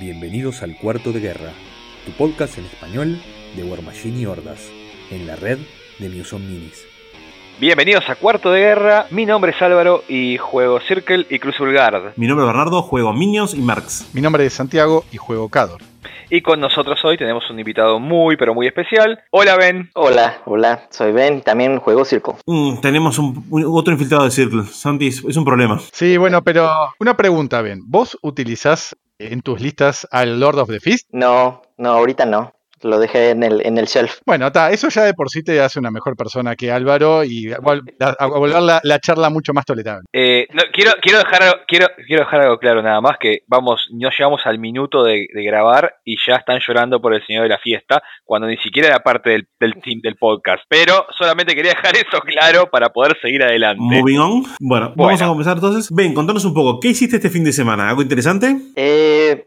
Bienvenidos al Cuarto de Guerra, tu podcast en español de War Machine y Hordas, en la red de Muson Minis. Bienvenidos a Cuarto de Guerra, mi nombre es Álvaro y juego Circle y Crucible Guard. Mi nombre es Bernardo, juego Minions y Marx. Mi nombre es Santiago y juego Cador. Y con nosotros hoy tenemos un invitado muy pero muy especial. Hola Ben. Hola, hola, soy Ben, también juego Circle. Mm, tenemos un, un- otro infiltrado de Circle. Santi, es es un problema. Sí, bueno, pero una pregunta, Ben. ¿Vos utilizás en tus listas al Lord of the Fist? No, no, ahorita no. Lo dejé en el, en el shelf. Bueno, está, eso ya de por sí te hace una mejor persona que Álvaro y a, a volver la, la charla mucho más tolerable. Eh, no, quiero, quiero, dejar, algo- quiero, quiero dejar algo claro nada más, que vamos, no llegamos al minuto de, de grabar y ya están llorando por el señor de la fiesta, cuando ni siquiera era parte del, del team del podcast. Pero solamente quería dejar eso claro para poder seguir adelante. Moving on. Bueno, vamos Bueno. a comenzar entonces. Ben, contanos un poco, ¿qué hiciste este fin de semana? ¿Algo interesante? Eh,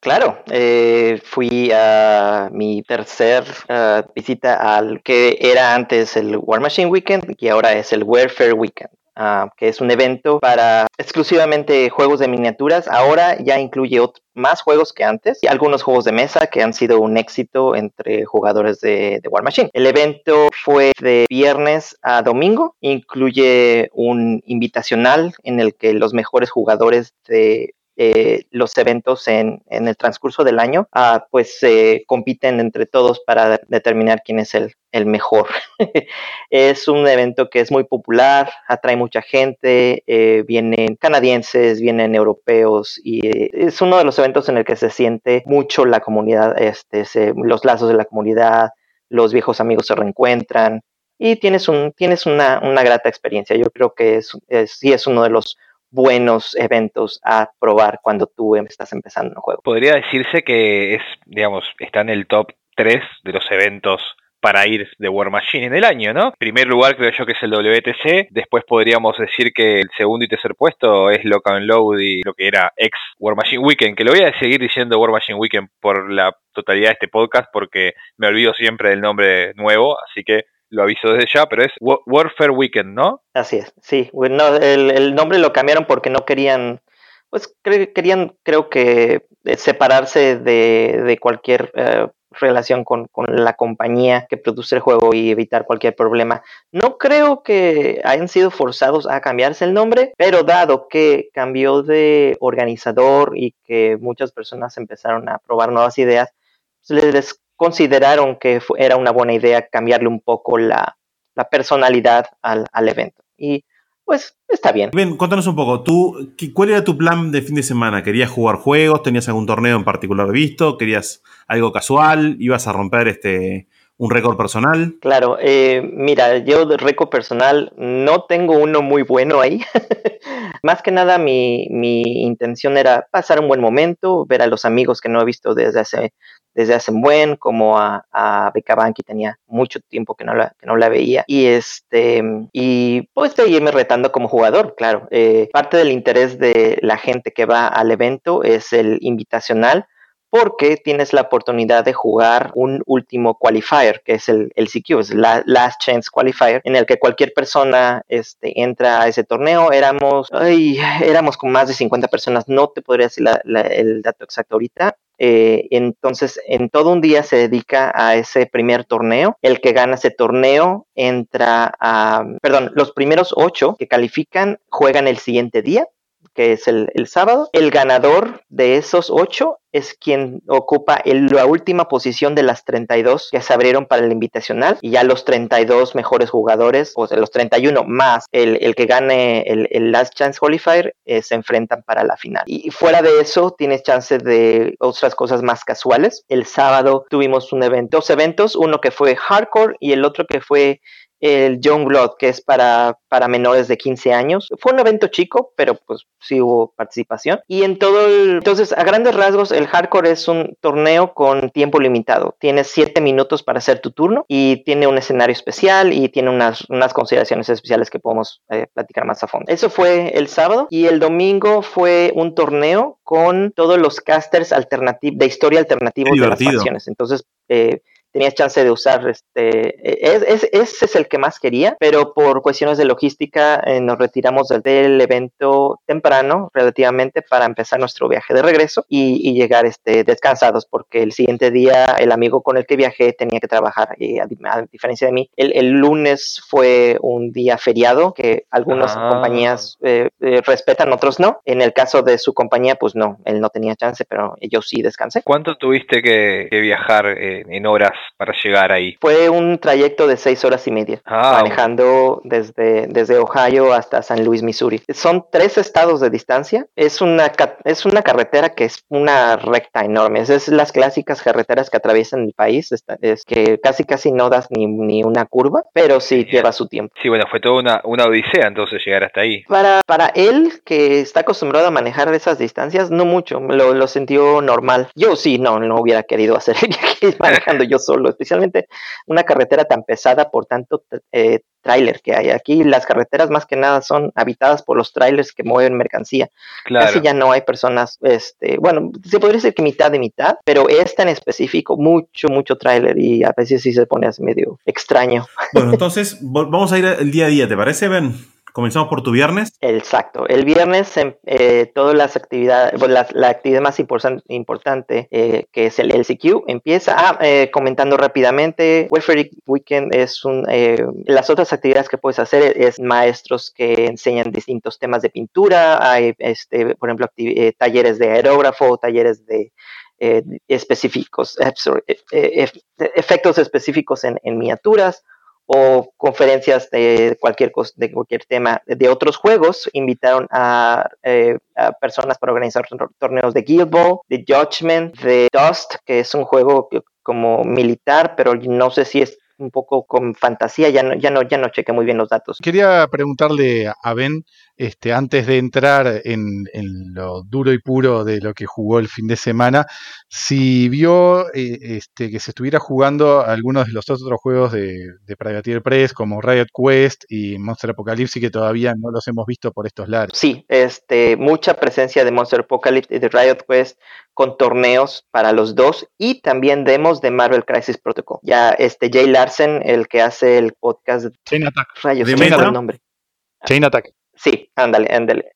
claro, eh, fui a mi tercer eh, visita al que era antes el War Machine Weekend y ahora es el Warfare Weekend. ah, que es un evento para exclusivamente juegos de miniaturas. Ahora ya incluye más juegos que antes y algunos juegos de mesa que han sido un éxito entre jugadores de War Machine. El evento fue de viernes a domingo, incluye un invitacional en el que los mejores jugadores de eh, los eventos en, en el transcurso del año, ah, pues se compiten entre todos para de- determinar quién es el, el mejor. es un evento que es muy popular, atrae mucha gente, eh, vienen canadienses, vienen europeos y eh, es uno de los eventos en el que se siente mucho la comunidad, este, se- los lazos de la comunidad, los viejos amigos se reencuentran y tienes, un, tienes una, una grata experiencia. Yo creo que es, es- sí es uno de los buenos eventos a probar cuando tú estás empezando un juego. Podría decirse que es, digamos, está en el top 3 de los eventos para ir de War Machine en el año, ¿no? Primer lugar creo yo que es el WTC, después podríamos decir que el segundo y tercer puesto es Lock and Load y lo que era ex War Machine Weekend, que lo voy a seguir diciendo War Machine Weekend por la totalidad de este podcast porque me olvido siempre del nombre nuevo, así que lo aviso desde ya, pero es Wa- Warfare Weekend, ¿no? Así es, sí. Bueno, el, el nombre lo cambiaron porque no querían, pues cre- querían, creo que, eh, separarse de, de cualquier eh, relación con, con la compañía que produce el juego y evitar cualquier problema. No creo que hayan sido forzados a cambiarse el nombre, pero dado que cambió de organizador y que muchas personas empezaron a probar nuevas ideas, pues, les consideraron que era una buena idea cambiarle un poco la, la personalidad al, al evento. Y pues está bien. Ben, contanos un poco, ¿tú, ¿cuál era tu plan de fin de semana? ¿Querías jugar juegos? ¿Tenías algún torneo en particular visto? ¿Querías algo casual? ¿Ibas a romper este un récord personal? Claro, eh, mira, yo de récord personal no tengo uno muy bueno ahí. Más que nada mi, mi intención era pasar un buen momento, ver a los amigos que no he visto desde hace, desde hace un buen, como a, a Becca Banqui tenía mucho tiempo que no, la, que no la veía. Y este y pues seguirme retando como jugador, claro. Eh, parte del interés de la gente que va al evento es el invitacional porque tienes la oportunidad de jugar un último qualifier, que es el, el CQ, es la Last Chance Qualifier, en el que cualquier persona este, entra a ese torneo. Éramos, ay, éramos con más de 50 personas, no te podría decir el dato exacto ahorita. Eh, entonces, en todo un día se dedica a ese primer torneo. El que gana ese torneo entra a, perdón, los primeros ocho que califican juegan el siguiente día que es el, sábado. El ganador de esos ocho es quien ocupa la última posición de las 32 que se abrieron para el invitacional y ya los 32 mejores jugadores, o sea, los 31 más el, el que gane el, Last Chance Qualifier, eh, se enfrentan para la final. Y fuera de eso, tienes chance de otras cosas más casuales. El sábado tuvimos un evento, dos eventos, uno que fue hardcore y el otro que fue el Young Blood, que es para, para menores de 15 años. Fue un evento chico, pero pues sí hubo participación. Y en todo el... Entonces, a grandes rasgos, el hardcore es un torneo con tiempo limitado. Tienes 7 minutos para hacer tu turno y tiene un escenario especial y tiene unas, unas consideraciones especiales que podemos eh, platicar más a fondo. Eso fue el sábado y el domingo fue un torneo con todos los casters alternativos de historia alternativa de las facciones. Entonces, eh, tenías chance de usar este. Es, ese es el que más quería, pero por cuestiones de logística eh, nos retiramos del evento temprano, relativamente, para empezar nuestro viaje de regreso y, llegar este, descansados, porque el siguiente día el amigo con el que viajé tenía que trabajar, y a, diferencia de mí, el, el, lunes fue un día feriado que algunas ah. compañías eh, eh, respetan, otros no. En el caso de su compañía, pues no, él no tenía chance, pero yo sí descansé. ¿Cuánto tuviste que, viajar en horas para llegar ahí? Fue un trayecto de seis horas y media, ah, manejando desde, desde Ohio hasta San Luis, Missouri. Son tres estados de distancia. Es una, es una carretera que es una recta enorme. Es, las clásicas carreteras que atraviesan el país. Es, que casi casi no das ni, ni una curva, pero sí lleva su tiempo. Sí, bueno, fue toda una, una odisea entonces llegar hasta ahí. Para, para él, que está acostumbrado a manejar esas distancias, no mucho. Lo, lo sintió normal. Yo sí, no, no hubiera querido hacer el viaje manejando yo solo, especialmente una carretera tan pesada por tanto eh, tráiler que hay. Aquí las carreteras más que nada son habitadas por los trailers que mueven mercancía. Claro. Casi ya no hay personas, este, bueno, se podría decir que mitad de mitad, pero esta en específico, mucho, mucho tráiler y a veces sí se pone así medio extraño. Bueno, entonces vamos a ir el día a día, ¿te parece, Ben? Comenzamos por tu viernes. Exacto. El viernes, em, eh, todas las actividades, la, actividad más importante, eh, que es el LCQ, empieza. Ah, eh, comentando rápidamente, Welfare Weekend es un. las otras actividades que puedes hacer es maestros que enseñan distintos temas de pintura. Hay, este, por ejemplo, talleres de aerógrafo, talleres de. específicos, efectos específicos en miniaturas, o conferencias de cualquier, de cualquier tema de otros juegos. Invitaron eh, a, personas para organizar torneos de Guild Ball, de Judgment, de Dust, que es un juego como militar, pero no sé si es un poco con fantasía, ya no, ya no, ya no chequé muy bien los datos. Quería preguntarle a Ben este, antes de entrar en, lo duro y puro de lo que jugó el fin de semana, si vio eh, este, que se estuviera jugando algunos de los otros juegos de, de Privateer Press, como Riot Quest y Monster Apocalypse, que todavía no los hemos visto por estos lares. Sí, este, mucha presencia de Monster Apocalypse y de Riot Quest con torneos para los dos y también demos de Marvel Crisis Protocol. Ya este Jay Larsen, el que hace el podcast Chain Attack. Rayos, el nombre. Chain Attack. Sí, ándale, ándale.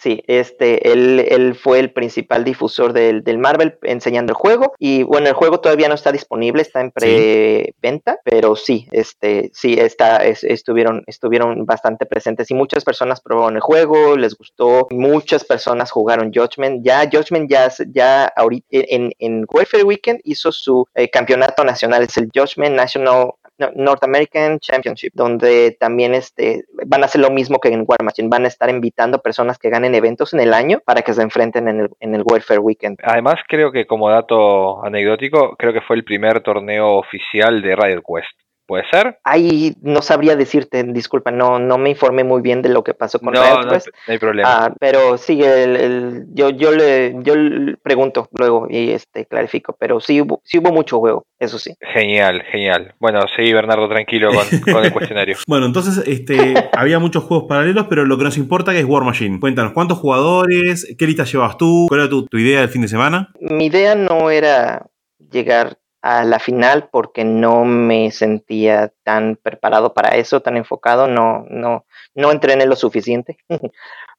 Sí, este, él, él fue el principal difusor del, del, Marvel enseñando el juego. Y bueno, el juego todavía no está disponible, está en preventa, pero sí, este, sí, está, estuvieron, estuvieron bastante presentes y muchas personas probaron el juego, les gustó, muchas personas jugaron Judgment. Ya Judgment ya, ya ahorita en, en Warfare Weekend hizo su eh, campeonato nacional, es el Judgment National North American Championship, donde también este, van a hacer lo mismo que en War Machine, van a estar invitando personas que ganen eventos en el año para que se enfrenten en el, en el Warfare Weekend. Además, creo que como dato anecdótico, creo que fue el primer torneo oficial de Riot Quest. ¿Puede ser? Ahí no sabría decirte, disculpa, no, no me informé muy bien de lo que pasó con no, no, no, hay problema. Ah, pero sí, el, yo, yo, le, yo pregunto luego y este clarifico, pero sí hubo, sí hubo mucho juego, eso sí. Genial, genial. Bueno, seguí Bernardo tranquilo con, el cuestionario. bueno, entonces este, había muchos juegos paralelos, pero lo que nos importa que es War Machine. Cuéntanos, ¿cuántos jugadores? ¿Qué lista llevas tú? ¿Cuál era tu, tu idea del fin de semana? Mi idea no era llegar a la final porque no me sentía tan preparado para eso, tan enfocado, no, no, no entrené lo suficiente.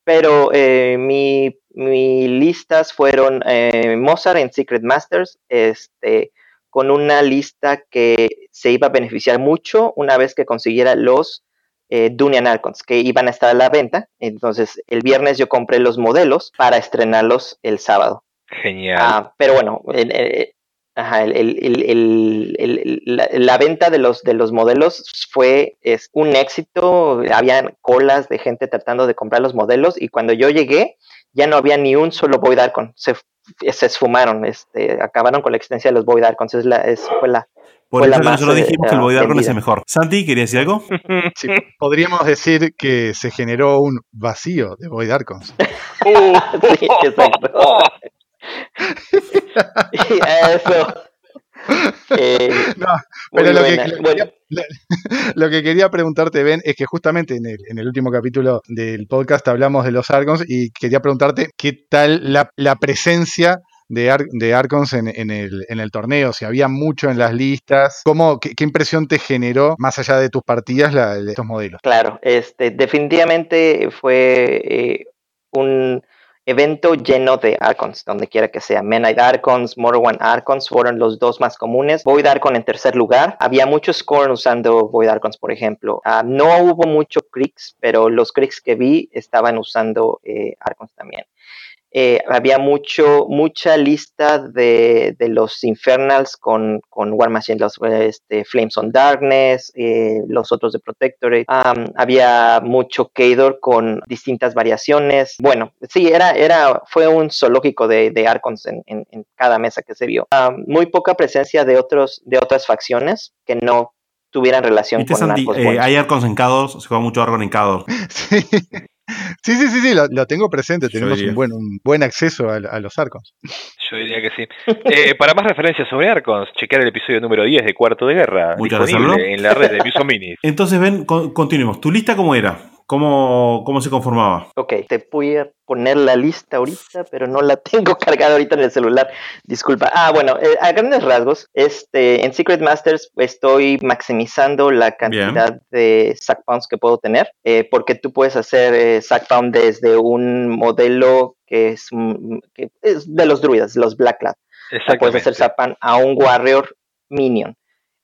Pero eh, mi, mi, listas fueron eh, Mozart en Secret Masters, este, con una lista que se iba a beneficiar mucho una vez que consiguiera los eh, Dunian Archons que iban a estar a la venta. Entonces, el viernes yo compré los modelos para estrenarlos el sábado. Genial. Ah, pero bueno, Ajá, la, venta de los, de los modelos fue es un éxito, había colas de gente tratando de comprar los modelos y cuando yo llegué ya no había ni un solo Void Archon, se, se esfumaron, este, acabaron con la existencia de los Void Archons, es la, es, fue la... Por eso nosotros dijimos que el Void Archon es el mejor. Santi, ¿quería decir algo? Sí, podríamos decir que se generó un vacío de Void Archons. sí, exacto. Eso. Eh, no, pero lo que, lo que, quería preguntarte, Ben, es que justamente en el, en el, último capítulo del podcast hablamos de los Argons y quería preguntarte qué tal la, la presencia de, de Arcons en, el, en, el, torneo, si había mucho en las listas, ¿cómo, qué, impresión te generó, más allá de tus partidas, la, estos modelos? Claro, este, definitivamente fue eh, un evento lleno de Archons, donde quiera que sea. Menite Archons, One Archons fueron los dos más comunes. Void Archon en tercer lugar. Había muchos Scorn usando Void Archons, por ejemplo. Ah, no hubo mucho Kriegs, pero los Kriegs que vi estaban usando eh, Archons también. Eh, había mucho, mucha lista de, de los Infernals con, con, War Machine, los este, Flames on Darkness, eh, los otros de Protectorate. había mucho Kador con distintas variaciones. Bueno, sí, era, era, fue un zoológico de, de Archons en, en, cada mesa que se vio. muy poca presencia de, otros, de otras facciones que no tuvieran relación con Arcons. Eh, hay Arcons en K2, se juega mucho Arcon en K2. sí. Sí, sí, sí, sí, lo, tengo presente. Tenemos un buen, un buen acceso a, los Arcons. Yo diría que sí. Eh, para más referencias sobre Arcons, chequear el episodio número 10 de Cuarto de Guerra. disponible en la red de Minis. Entonces, ven, continuemos. ¿Tu lista cómo era? ¿Cómo, ¿Cómo se conformaba? Ok, te voy a poner la lista ahorita, pero no la tengo cargada ahorita en el celular. Disculpa. Ah, bueno, eh, a grandes rasgos, este, en Secret Masters estoy maximizando la cantidad de sack pounds que puedo tener, eh, porque tú puedes hacer eh, sack pound desde un modelo que es, que es de los druidas, los Black Lab. Puedes hacer sack pound a un warrior minion.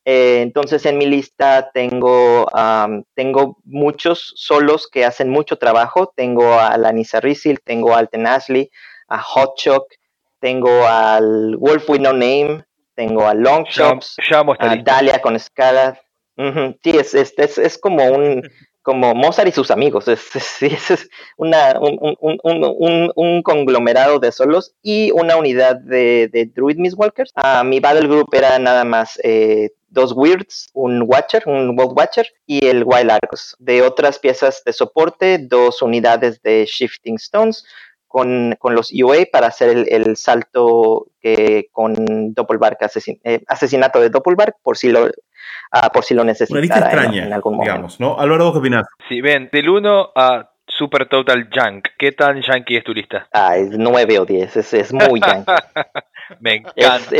Eh, entonces en mi lista tengo, tengo muchos solos que hacen mucho trabajo. Tengo a la Nisa Rizzil, tengo al Tenasli, a Hotchok, tengo al Wolf with No Name, tengo a Long Chops, a Dalia con escala. Sí, es, es, es, como un como Mozart y sus amigos. Es, es, un, un, un, un, conglomerado de solos y una unidad de, de Druid Miss Walkers. Uh, mi Battle Group era nada más eh, dos Weirds, un Watcher, un World Watcher y el Wild Argos. De otras piezas de soporte, dos unidades de Shifting Stones con, con los UA para hacer el, el salto que, con Doppelbark, asesin, eh, asesinato de Doppelbark, por si lo, uh, por si lo necesitara extraña, en, algún momento. Digamos, ¿no? Álvaro, ¿qué opinas? Sí, ven, del 1 a Super Total Junk. ¿Qué tan junky es tu lista? Ah, es 9 o 10, es, es muy junky. Me encanta.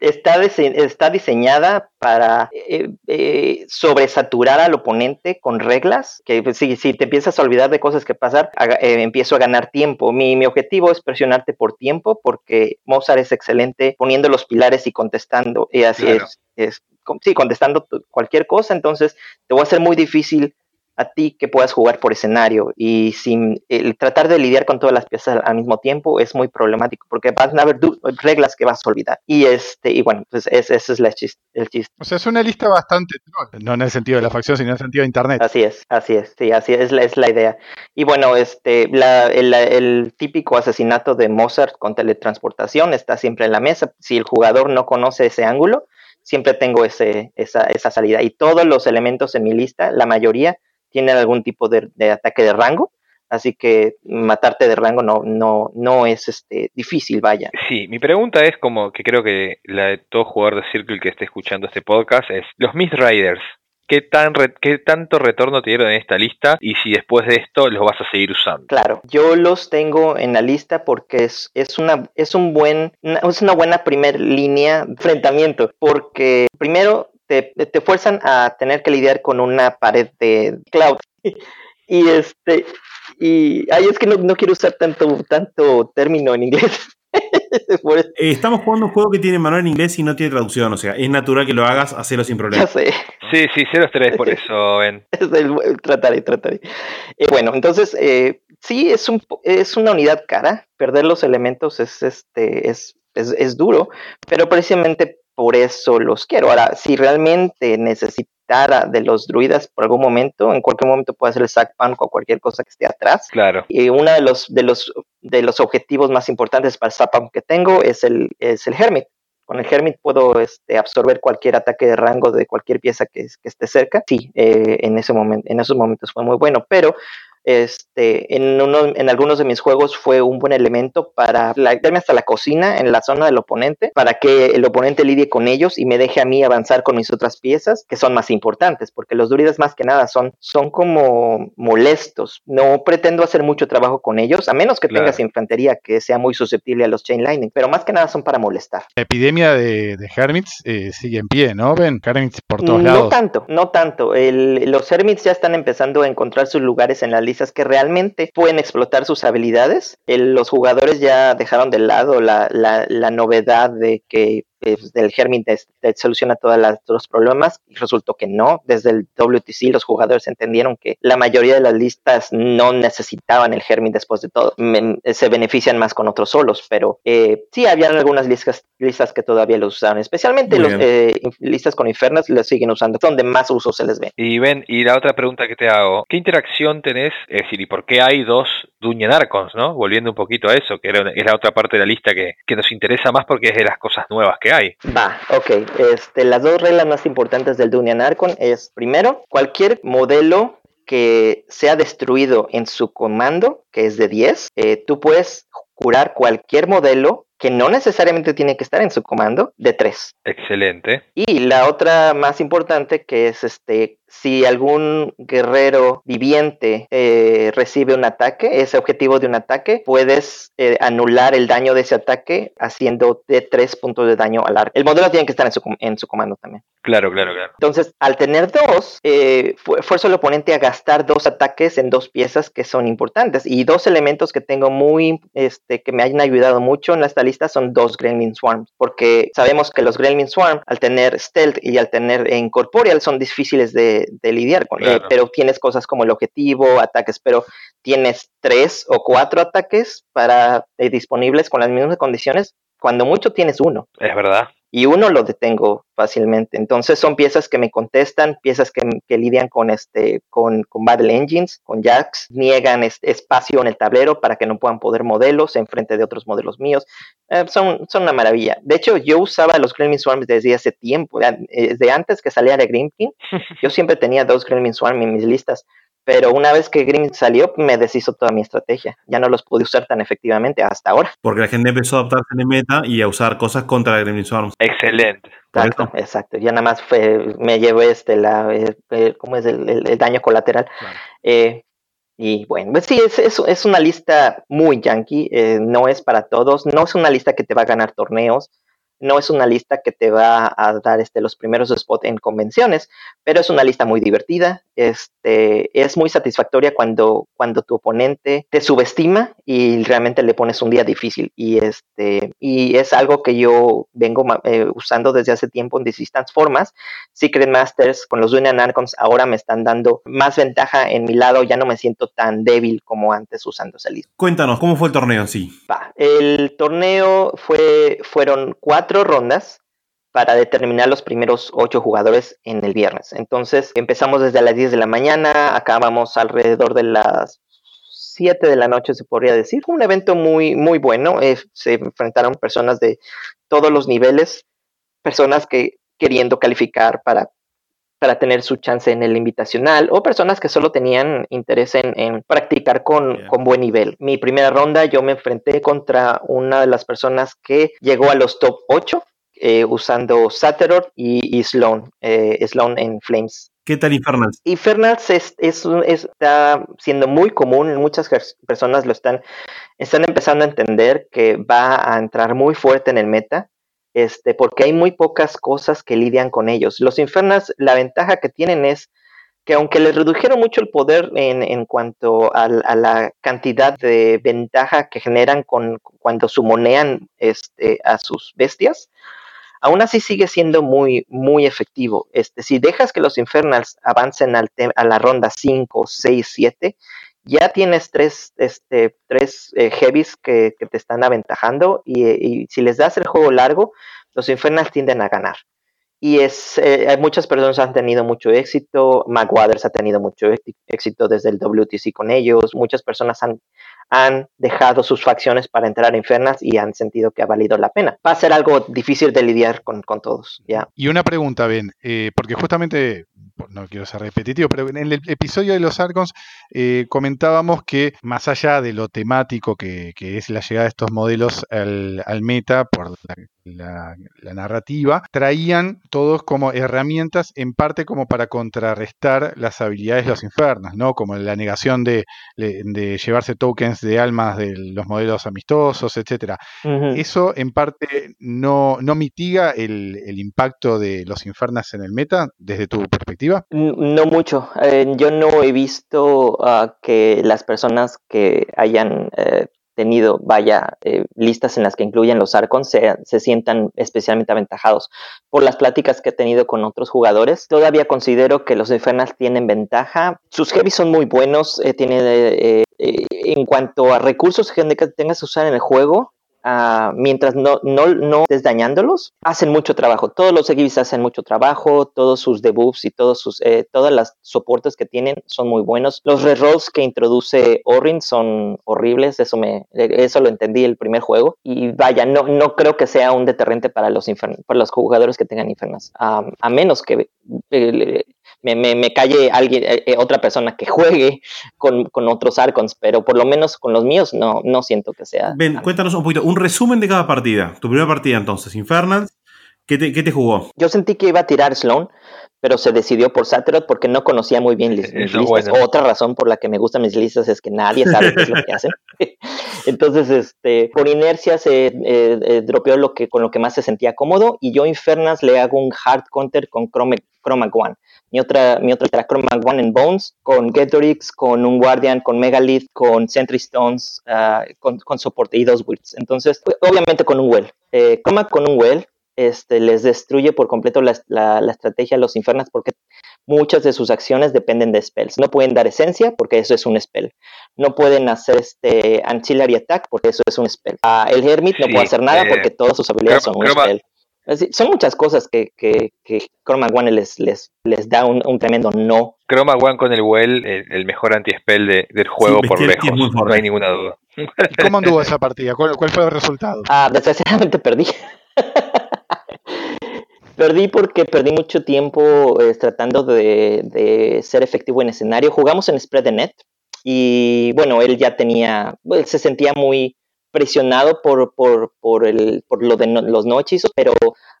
está, está, diseñada para eh, eh, sobresaturar al oponente con reglas, que pues, si, si, te empiezas a olvidar de cosas que pasar, eh, empiezo a ganar tiempo. Mi, mi, objetivo es presionarte por tiempo, porque Mozart es excelente poniendo los pilares y contestando, y así es, es, sí, contestando cualquier cosa, entonces te voy a hacer muy difícil a ti que puedas jugar por escenario y sin el tratar de lidiar con todas las piezas al mismo tiempo es muy problemático porque van a haber reglas que vas a olvidar. Y este y bueno pues ese, es el chiste, o sea es una lista bastante no en el sentido de la facción sino en el sentido de internet. Así es así es sí así es la, es la idea. Y bueno este la, el, el típico asesinato de Mozart con teletransportación está siempre en la mesa. Si el jugador no conoce ese ángulo siempre tengo ese, esa, esa salida. Y todos los elementos en mi lista la mayoría tienen algún tipo de, ataque de rango, así que matarte de rango no, no, no es este, difícil, vaya. Sí, mi pregunta es como que creo que la de todo jugador de Circle que esté escuchando este podcast es, los Miss Riders, ¿qué, tan ¿qué tanto retorno te dieron en esta lista y si después de esto los vas a seguir usando? Claro, yo los tengo en la lista porque es, es, una, es, un buen, es una buena primer línea de enfrentamiento, porque primero te, te, fuerzan a tener que lidiar con una pared de cloud. y este, y ahí es que no, no, quiero usar tanto, tanto término en inglés. Eh, estamos jugando un juego que tiene manual en inglés y no tiene traducción, o sea, es natural que lo hagas, hacerlo sin problema. Ya sé. Sí, sí, cero tres por eso, ven. trataré, trataré. Eh, bueno, entonces, eh, sí, es, un, es una unidad cara. Perder los elementos es, este, es, es, es duro, pero precisamente por eso los quiero. Ahora, si realmente necesitara de los druidas por algún momento, en cualquier momento puede hacer el sack pan o cualquier cosa que esté atrás. Claro. Y uno de los, de los, de los objetivos más importantes para el sack que tengo es el, es el Hermit. Con el Hermit puedo este, absorber cualquier ataque de rango de cualquier pieza que, que esté cerca. Sí, eh, en, ese momento, en esos momentos fue muy bueno, pero este, en, uno, en algunos de mis juegos fue un buen elemento para darme hasta la cocina en la zona del oponente, para que el oponente lidie con ellos y me deje a mí avanzar con mis otras piezas, que son más importantes, porque los druidas más que nada son, son como molestos. No pretendo hacer mucho trabajo con ellos, a menos que tengas infantería que sea muy susceptible a los chain lightning, pero más que nada son para molestar. La epidemia de, de Hermits eh, sigue en pie, ¿no? Ven, Hermits por todos lados. No tanto, no tanto. los Hermits ya están empezando a encontrar sus lugares en las que realmente pueden explotar sus habilidades. los jugadores ya dejaron de lado la, la, la novedad de que pues, del Hermit te, soluciona todos los problemas y resultó que no. Desde el WTC los jugadores entendieron que la mayoría de las listas no necesitaban el Hermit después de todo. se benefician más con otros solos, pero eh, sí habían algunas listas, listas que todavía los usaban, especialmente los eh, listas con Infernas los siguen usando, donde más uso se les ve. Y ven, y la otra pregunta que te hago, ¿qué interacción tenés? Es decir, ¿y por qué hay dos Dungeon Archons, no? Volviendo un poquito a eso, que era, es la otra parte de la lista que, que nos interesa más porque es de las cosas nuevas que hay. Va, ok. Este, las dos reglas más importantes del Dunian Archon es, primero, cualquier modelo que sea destruido en su comando, que es de 10, eh, tú puedes curar cualquier modelo que no necesariamente tiene que estar en su comando de 3. Excelente. Y la otra más importante que es este si algún guerrero viviente eh, recibe un ataque, ese objetivo de un ataque, puedes eh, anular el daño de ese ataque haciendo de tres puntos de daño al arco. El modelo tiene que estar en su, en su comando también. Claro, claro, claro. Entonces, al tener dos, eh, fuerza al oponente a gastar dos ataques en dos piezas que son importantes. Y dos elementos que tengo muy, este, que me hayan ayudado mucho en esta lista son dos Gremlin Swarms. Porque sabemos que los Gremlin Swarm, al tener stealth y al tener incorporeal, son difíciles de de, lidiar con. Eh, pero tienes cosas como el objetivo, ataques, pero tienes tres o cuatro ataques para eh, disponibles con las mismas condiciones. Cuando mucho tienes uno. Es verdad y uno lo detengo fácilmente. Entonces son piezas que me contestan, piezas que, lidian con este, con, con, Battle Engines, con Jacks, niegan espacio en el tablero para que no puedan poder modelos en frente de otros modelos míos. Eh, son, son una maravilla. De hecho, yo usaba los Gremlin Swarms desde hace tiempo, desde antes que saliera Green King. Yo siempre tenía dos Gremlin Swarms en mis listas pero una vez que Green salió, me deshizo toda mi estrtegia. Ya no los pude usar tan efectivamente hasta ahora. Porque la gente empezó a adaptarse de meta y a usar cosas contra Gremlin Swarms. Excelente. Exacto, exacto. Ya nada más fue, me llevo este, la, eh, eh, ¿cómo es el, daño colateral? Eh, y bueno, pues sí, es, es, es, una lista muy yankee, no es para todos, no es una lista que te va a ganar torneos, no es una lista que te va a dar este, los primeros spots en convenciones, pero es una lista muy divertida. Este, es muy satisfactoria cuando, cuando tu oponente te subestima y realmente le pones un día difícil. Y, este, y es algo que yo vengo eh, usando desde hace tiempo en distintas formas. Secret Masters con los Dunian Archons ahora me están dando más ventaja en mi lado. Ya no me siento tan débil como antes usando esa lista. Cuéntanos, ¿cómo fue el torneo en sí? el torneo fue, fueron cuatro rondas para determinar los primeros ocho jugadores en el viernes. Entonces empezamos desde las 10 de la mañana, acabamos alrededor de las 7 de la noche, se podría decir. Fue un evento muy, muy bueno. Eh, se enfrentaron personas de todos los niveles, personas que queriendo calificar para, para tener su chance en el invitacional o personas que solo tenían interés en, practicar con, con, buen nivel. Mi primera ronda yo me enfrenté contra una de las personas que llegó a los top 8 eh, usando Sateror y, Sloan, eh, Sloan en Flames. ¿Qué tal Infernals? Infernals es, es, está siendo muy común, muchas personas lo están, están empezando a entender que va a entrar muy fuerte en el meta este, porque hay muy pocas cosas que lidian con ellos. Los Infernas, la ventaja que tienen es que aunque les redujeron mucho el poder en, cuanto a, la cantidad de ventaja que generan con, cuando sumonean este, a sus bestias, aún así sigue siendo muy, muy efectivo. Este, si dejas que los Infernals avancen al a la ronda 5, 6, 7, ya tienes tres, este, tres eh, heavies que, te están aventajando y, si les das el juego largo, los Infernals tienden a ganar. Y es, eh, muchas personas han tenido mucho éxito, Waters ha tenido mucho éxito desde el WTC con ellos, muchas personas han, han dejado sus facciones para entrar a Infernas y han sentido que ha valido la pena. Va a ser algo difícil de lidiar con, todos, ¿ya? Y una pregunta, Ben, eh, porque justamente no quiero ser repetitivo, pero en el episodio de los Arcons eh, comentábamos que más allá de lo temático que, es la llegada de estos modelos al, meta por la, narrativa, traían todos como herramientas en parte como para contrarrestar las habilidades de los infernos, ¿no? Como la negación de, llevarse tokens de almas de los modelos amistosos, etcétera. Eso en parte no, no mitiga el, el impacto de los infernas en el meta desde tu perspectiva. No mucho. Eh, yo no he visto que las personas que hayan eh, tenido, vaya, eh, listas en las que incluyen los Arcons se, sientan especialmente aventajados. Por las pláticas que he tenido con otros jugadores, todavía considero que los Infernals tienen ventaja. Sus heavy son muy buenos, tienen, en cuanto a recursos que tengas que usar en el juego, Ah, mientras no, no, no estés dañándolos, hacen mucho trabajo. Todos los equipos hacen mucho trabajo, todos sus debuffs y todos sus, eh, todas las soportes que tienen son muy buenos. Los rerolls que introduce Orin son horribles, eso me, eso lo entendí el primer juego. Y vaya, no, no creo que sea un deterrente para los, para los jugadores que tengan infernos, a menos que eh, me, me, calle alguien, eh, eh, otra persona que juegue con, con, otros Arcons, pero por lo menos con los míos no, no siento que sea. Ven, cuéntanos un poquito, un resumen de cada partida. Tu primera partida entonces, Infernal, ¿qué te, qué te jugó? Yo sentí que iba a tirar Sloan, pero se decidió por Saterot porque no conocía muy bien mis, listas. Otra razón por la que me gustan mis listas es que nadie sabe qué es lo que hacen. Entonces, este, por inercia se eh, eh, dropeó lo que, con lo que más se sentía cómodo y yo Infernas le hago un hard counter con Chroma, Chroma One. Mi otra, mi otra era Chroma One en Bones, con Getorix, con un Guardian, con Megalith, con Sentry Stones, ah, con, con, soporte y dos wills. Entonces, obviamente con un Well. Eh, Chroma con un Well este, les destruye por completo la, la, estrategia a los infernas porque muchas de sus acciones dependen de spells. No pueden dar esencia porque eso es un spell. No pueden hacer este ancillary attack porque eso es un spell. Ah, el Hermit no puede hacer nada eh, porque todas sus habilidades son un spell. Son muchas cosas que, que, que Chroma One les, les, les da un, un, tremendo no. Chroma One con el Well, el, mejor anti-spell de, del juego por lejos. No hay ninguna duda. ¿Cómo anduvo esa partida? ¿Cuál, cuál fue el resultado? Ah, desgraciadamente perdí. Perdí porque perdí mucho tiempo eh, tratando de, ser efectivo en escenario. Jugamos en Spread the Net y bueno, él ya tenía, él se sentía muy presionado por, por, por, el, por lo de los no hechizos, pero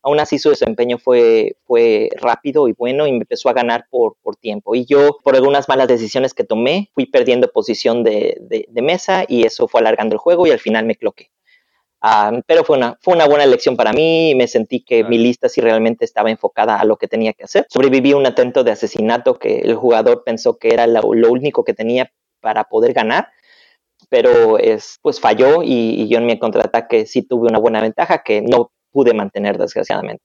aún así su desempeño fue, fue rápido y bueno y me empezó a ganar por, por tiempo. Y yo, por algunas malas decisiones que tomé, fui perdiendo posición de, de mesa y eso fue alargando el juego y al final me cloqué. Pero fue una, fue una buena elección para mí y me sentí que mi lista sí realmente estaba enfocada a lo que tenía que hacer. Sobreviví a un atento de asesinato que el jugador pensó que era lo, único que tenía para poder ganar, pero es, pues falló y, yo en mi contraataque sí tuve una buena ventaja que no pude mantener desgraciadamente.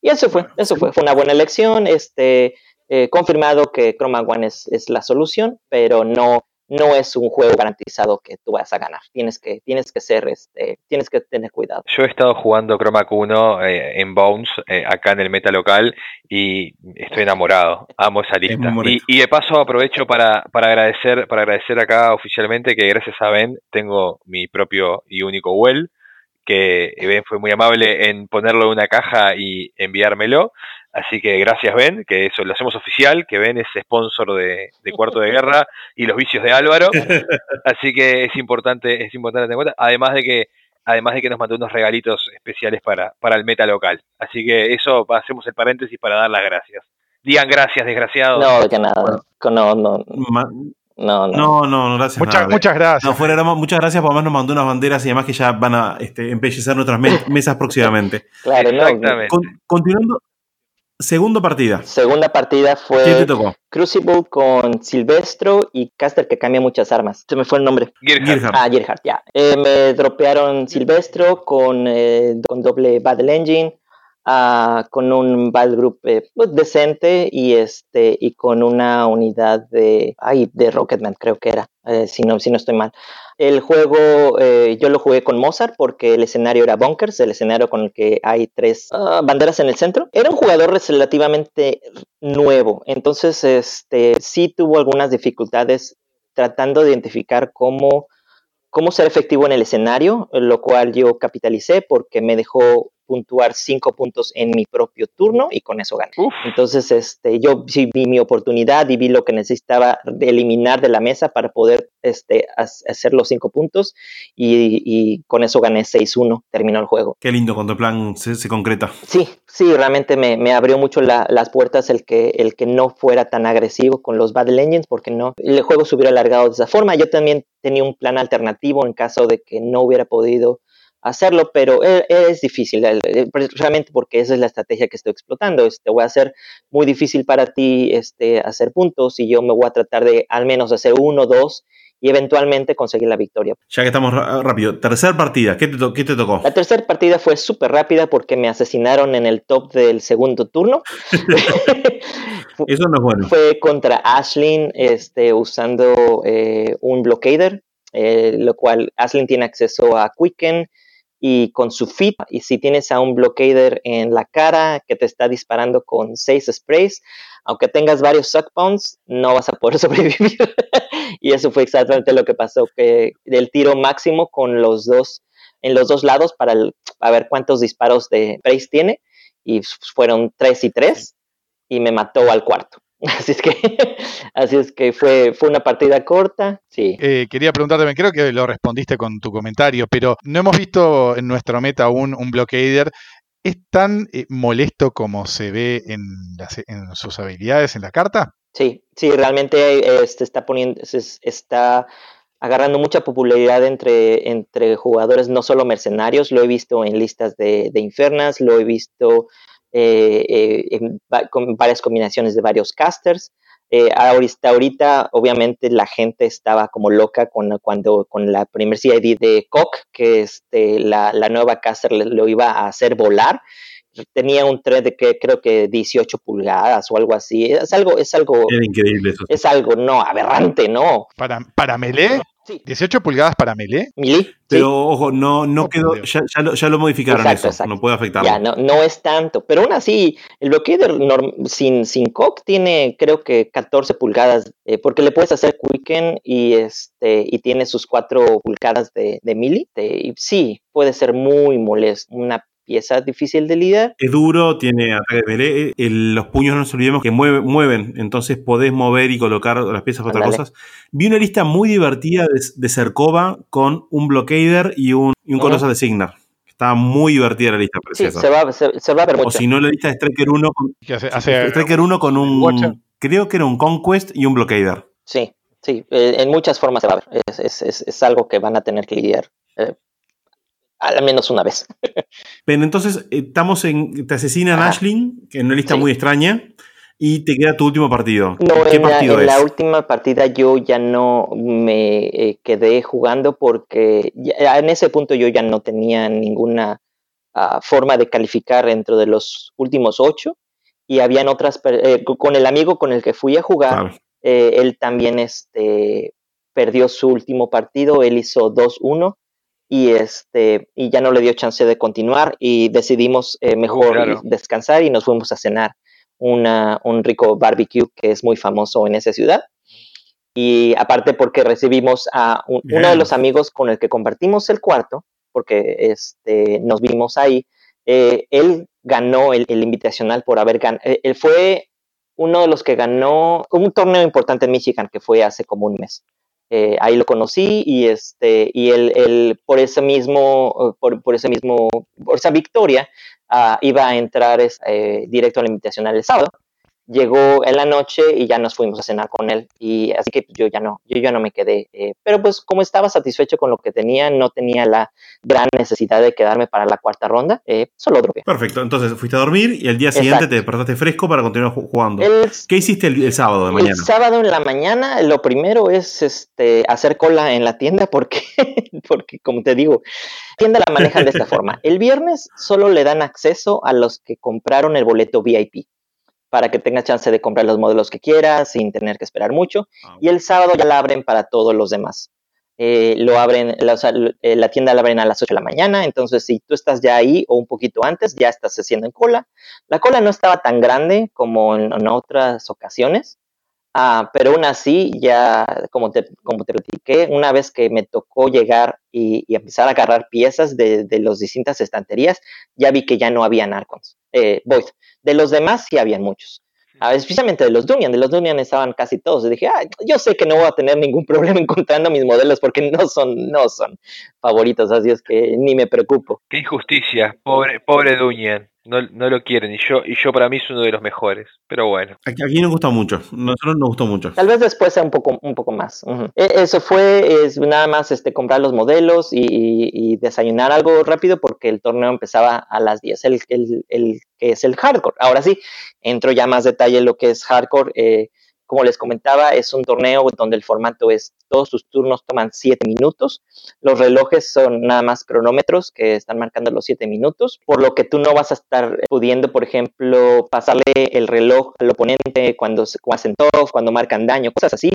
Y eso fue, eso fue, fue una buena elección, este, eh, confirmado que Chroma One es, es la solución, pero no no es un juego garantizado que tú vas a ganar. Tienes que, tienes que ser, este, tienes que tener cuidado. Yo he estado jugando Chroma 1 eh, en Bones, eh, acá en el meta local, y estoy enamorado. Amo esa lista. Y, de paso aprovecho para, para agradecer, para agradecer acá oficialmente que gracias a Ben tengo mi propio y único well que Ben fue muy amable en ponerlo en una caja y enviármelo. Así que gracias Ben, que eso lo hacemos oficial, que Ben es sponsor de, Cuarto de Guerra y los vicios de Álvaro. Así que es importante, es importante tener en cuenta. Además de que, además de que nos mandó unos regalitos especiales para, para el meta local. Así que eso hacemos el paréntesis para dar las gracias. Digan gracias, desgraciados. No, de nada. No, no. No, no. No, gracias. muchas gracias. No, fuera, muchas gracias, por menos nos mandó unas banderas y además que ya van a este, embellecer nuestras mesas próximamente. Claro, Exactamente. continuando, Segunda partida. Segunda partida fue Crucible con Silvestro y Caster que cambia muchas armas. Se me fue el nombre. Ah, Gearhard, ya. Eh, me dropearon Silvestro con, eh, con doble Battle Engine, uh, con un Battle Group eh, pues, decente y este y con una unidad de, ay, de Rocketman creo que era, si, no, si no estoy mal. El juego eh, yo lo jugué con Mozart porque el escenario era Bunkers, el escenario con el que hay tres ah, banderas en el centro. Era un jugador relativamente nuevo, entonces este, sí tuvo algunas dificultades tratando de identificar cómo, cómo ser efectivo en el escenario, lo cual yo capitalicé porque me dejó puntuar cinco puntos en mi propio turno y con eso gané. Entonces, este, yo sí vi mi oportunidad y vi lo que necesitaba eliminar de la mesa para poder este, hacer los cinco puntos y, con eso gané 6-1, terminó el juego. Qué lindo cuando el plan se, concreta. Sí, sí, realmente me, abrió mucho las puertas el que, el que no fuera tan agresivo con los Battle Engines porque no, el juego se hubiera alargado de esa forma. Yo también tenía un plan alternativo en caso de que no hubiera podido hacerlo, pero e, es, difícil, realmente porque esa es la estrategia que estoy explotando. Este, voy a hacer muy difícil para ti este, hacer puntos y yo me voy a tratar de al menos hacer uno, dos y eventualmente conseguir la victoria. Ya que estamos rápido, tercera partida, ¿qué te, qué te tocó? La tercera partida fue súper rápida porque me asesinaron en el top del segundo turno. Eso no es bueno. Fue contra Ashlyn este, usando eh, un blockader, eh, lo cual Ashlyn tiene acceso a Quicken y con su fit. Y si tienes a un blockader en la cara que te está disparando con seis sprays, aunque tengas varios suck no vas a poder sobrevivir. y eso fue exactamente lo que pasó, que el tiro máximo con los dos, en los dos lados para ver cuántos disparos de sprays tiene. Y fueron tres y tres y me mató al cuarto. Así es que, así es que fue, fue una partida corta, sí. Eh, quería preguntarte, creo que lo respondiste con tu comentario, pero no hemos visto en nuestro meta aún un blockader. ¿Es tan eh, molesto como se ve en, en, sus habilidades en la carta? Sí, sí, realmente este, está poniendo, está agarrando mucha popularidad entre, entre jugadores, no solo mercenarios, lo he visto en listas de, de infernas, lo he visto eh, eh, con varias combinaciones de varios casters. Eh, ahorita, ahorita, obviamente, la gente estaba como loca con, cuando, con la primer CID de Cock, que este, la, la nueva caster lo iba a hacer volar tenía un thread de que creo que 18 pulgadas o algo así. Es algo, es algo. increíble eso. Es algo, no, aberrante, no. Para, para melee, 18 pulgadas para melee. Pero ojo, no, no quedó, ya, ya, lo, modificaron eso, no puede afectar. Ya, no, no es tanto, pero aún así, el bloqueador sin, sin cock tiene creo que 14 pulgadas, eh, porque le puedes hacer quicken y este y tiene sus 4 pulgadas de, de mili. y sí, puede ser muy molesto, una pieza difícil de lidiar. Es duro, tiene ataque de melee. los puños no nos olvidemos que mueven, entonces podés mover y colocar las piezas para otras cosas. Vi una lista muy divertida de, de Cercova con un blockader y un, y un de Signar. Está muy divertida la lista, preciosa. Sí, se va, se, va a ver mucho. O si no, la lista de Striker 1 con, Striker 1 con un. Creo que era un Conquest y un Blockader. Sí, sí. Eh, en muchas formas se va a ver. Es, es, es, algo que van a tener que lidiar. Eh, al menos una vez. Pero entonces eh, estamos en. Te asesinan Ashlyn, que en una lista muy extraña, y te queda tu último partido. No, ¿Qué en, partido la, en la última partida yo ya no me eh, quedé jugando porque en ese punto yo ya no tenía ninguna ah, forma de calificar dentro de los últimos ocho. Y habían otras. Eh, con el amigo con el que fui a jugar, él también este, perdió su último partido. Él hizo 2-1 y este y ya no le dio chance de continuar y decidimos eh, mejor descansar y nos fuimos a cenar una, un rico barbecue que es muy famoso en esa ciudad. Y aparte porque recibimos a uno de los amigos con el que compartimos el cuarto porque este nos vimos ahí eh, él ganó el, invitacional por haber ganado eh, él fue uno de los que ganó un torneo importante en Michigan que fue hace como un mes eh, ahí lo conocí y este y él, por ese mismo por, por, ese mismo por esa victoria uh, iba a entrar eh, directo a la invitación el sábado llegó en la noche y ya nos fuimos a cenar con él y así que yo ya no, yo ya no me quedé, eh, pero pues como estaba satisfecho con lo que tenía, no tenía la gran necesidad de quedarme para la cuarta ronda, eh, solo drogué. Perfecto, entonces fuiste a dormir y el día siguiente te despertaste fresco para continuar jugando. ¿Qué hiciste el, sábado de mañana? El sábado en la mañana lo primero es este, hacer cola en la tienda porque, porque como te digo, tienda la manejan de esta forma. El viernes solo le dan acceso a los que compraron el boleto VIP para que tengas chance de comprar los modelos que quieras sin tener que esperar mucho. Ah, y el sábado ya la abren para todos los demás. Eh, lo abren, la, eh, la, tienda la abren a las 8 de la mañana, entonces si tú estás ya ahí o un poquito antes, ya estás haciendo en cola. La cola no estaba tan grande como en, otras ocasiones, Ah, pero aún así, ya como te, como te platiqué, una vez que me tocó llegar y, empezar a agarrar piezas de, de las distintas estanterías, ya vi que ya no había Arcons, eh, Void. De los demás sí habían muchos. Ah, especialmente de los Dunian, de los Dunian estaban casi todos. Y dije, ah, yo sé que no voy a tener ningún problema encontrando mis modelos porque no son, no son favoritos, así es que ni me preocupo. Qué injusticia, pobre, pobre Dunian no, no lo quieren y yo y yo para mí es uno de los mejores pero bueno. Aquí, aquí nos gusta mucho nosotros nos gustó mucho. Tal vez después sea un poco un poco más e, eso fue es nada más este comprar los modelos y, desayunar algo rápido porque el torneo empezaba a las 10 el, el, el que es el hardcore. Ahora sí entro ya más detalle en lo que es hardcore eh, como les comentaba, es un torneo donde el formato es todos sus turnos toman 7 minutos. Los relojes son nada más cronómetros que están marcando los 7 minutos, por lo que tú no vas a estar pudiendo, por ejemplo, pasarle el reloj al oponente cuando hacen todos, cuando marcan daño, cosas así.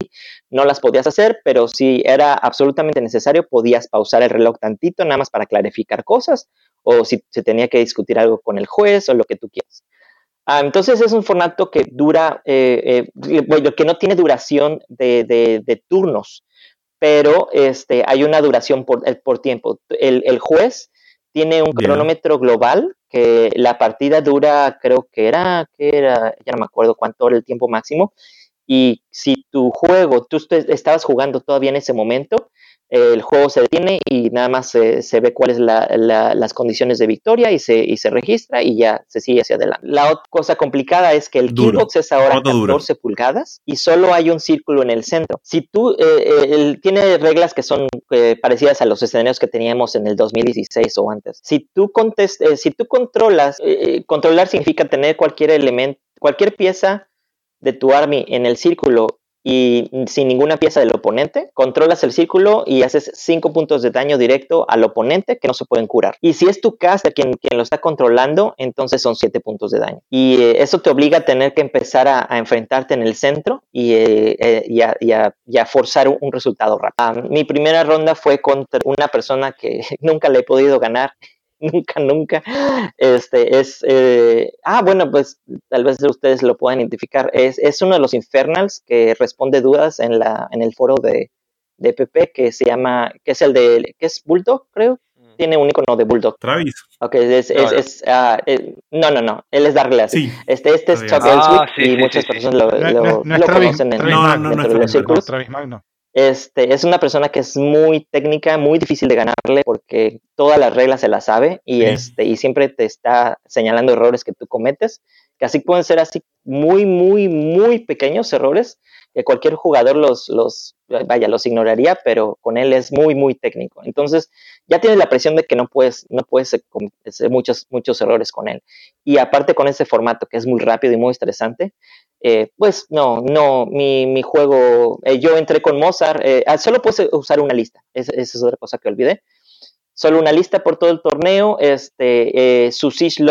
No las podías hacer, pero si era absolutamente necesario, podías pausar el reloj tantito, nada más para clarificar cosas, o si se tenía que discutir algo con el juez o lo que tú quieras. Ah, entonces es un formato que dura, eh, eh, que no tiene duración de, turnos, pero este, hay una duración por, eh, por tiempo. El, juez tiene un cronómetro global que la partida dura, creo que era, que era, ya no me acuerdo cuánto era el tiempo máximo. Y si tu juego, tú estabas jugando todavía en ese momento, el juego se detiene y nada más se, ve cuáles son las condiciones de victoria y se, y se registra y ya se sigue hacia adelante. La otra cosa complicada es que el keybox es ahora 14 pulgadas y solo hay un círculo en el centro. Si tú, eh, eh tiene reglas que son eh, parecidas a los escenarios que teníamos en el 2016 o antes. Si tú, contest, eh, si tú controlas, controlar significa tener cualquier elemento, cualquier pieza de tu army en el círculo y sin ninguna pieza del oponente, controlas el círculo y haces 5 puntos de daño directo al oponente que no se pueden curar. Y si es tu caster quien, quien lo está controlando, entonces son 7 puntos de daño. Y eh, eso te obliga a tener que empezar a, enfrentarte en el centro y, eh, eh, a, forzar un, resultado rápido. Ah, mi primera ronda fue contra una persona que nunca le he podido ganar nunca, nunca. Este es, eh, ah, bueno, pues tal vez ustedes lo puedan identificar. Es, es uno de los Infernals que responde dudas en, la, en el foro de, de PP que se llama, que es el de, que es Bulldog, creo. Mm. Tiene un icono de Bulldog. Travis. Ok, es, no, es, ah, eh, no, no, no, él es Douglas. Sí, este, este es Chuck ah, y muchas personas lo, lo, lo conocen en, no, no, no, los círculos. Travis Magno. Este, es una persona que es muy técnica, muy difícil de ganarle porque todas las reglas se las sabe y, este, y siempre te está señalando errores que tú cometes, que así pueden ser así muy, muy, muy pequeños errores que cualquier jugador los, los, vaya, los ignoraría, pero con él es muy, muy técnico. Entonces, ya tienes la presión de que no puedes, no puedes hacer muchos, muchos errores con él. Y aparte con ese formato que es muy rápido y muy estresante, eh, pues no, no, mi, mi juego, eh, yo entré con Mozart, eh, ah, solo puedes usar una lista, esa es otra cosa que olvidé. Solo una lista por todo el torneo, este, su Siege,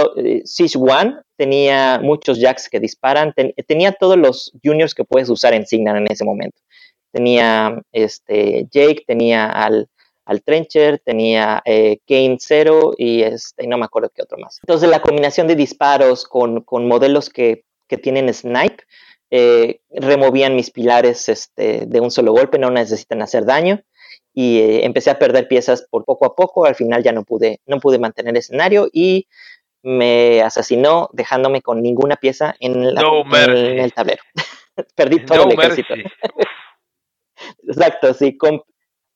One tenía muchos jacks que disparan, tenía todos los juniors que puedes usar en Signal en ese momento. Tenía este, Jake, tenía al, al Trencher, tenía Kane Zero y este, no me acuerdo qué otro más. Entonces la combinación de disparos con, con modelos que que tienen snipe, eh, removían mis pilares este, de un solo golpe, no necesitan hacer daño. Y eh, empecé a perder piezas por poco a poco. Al final ya no pude, no pude mantener escenario y me asesinó dejándome con ninguna pieza en, el tablero. Perdí todo el ejército. Exacto, sí,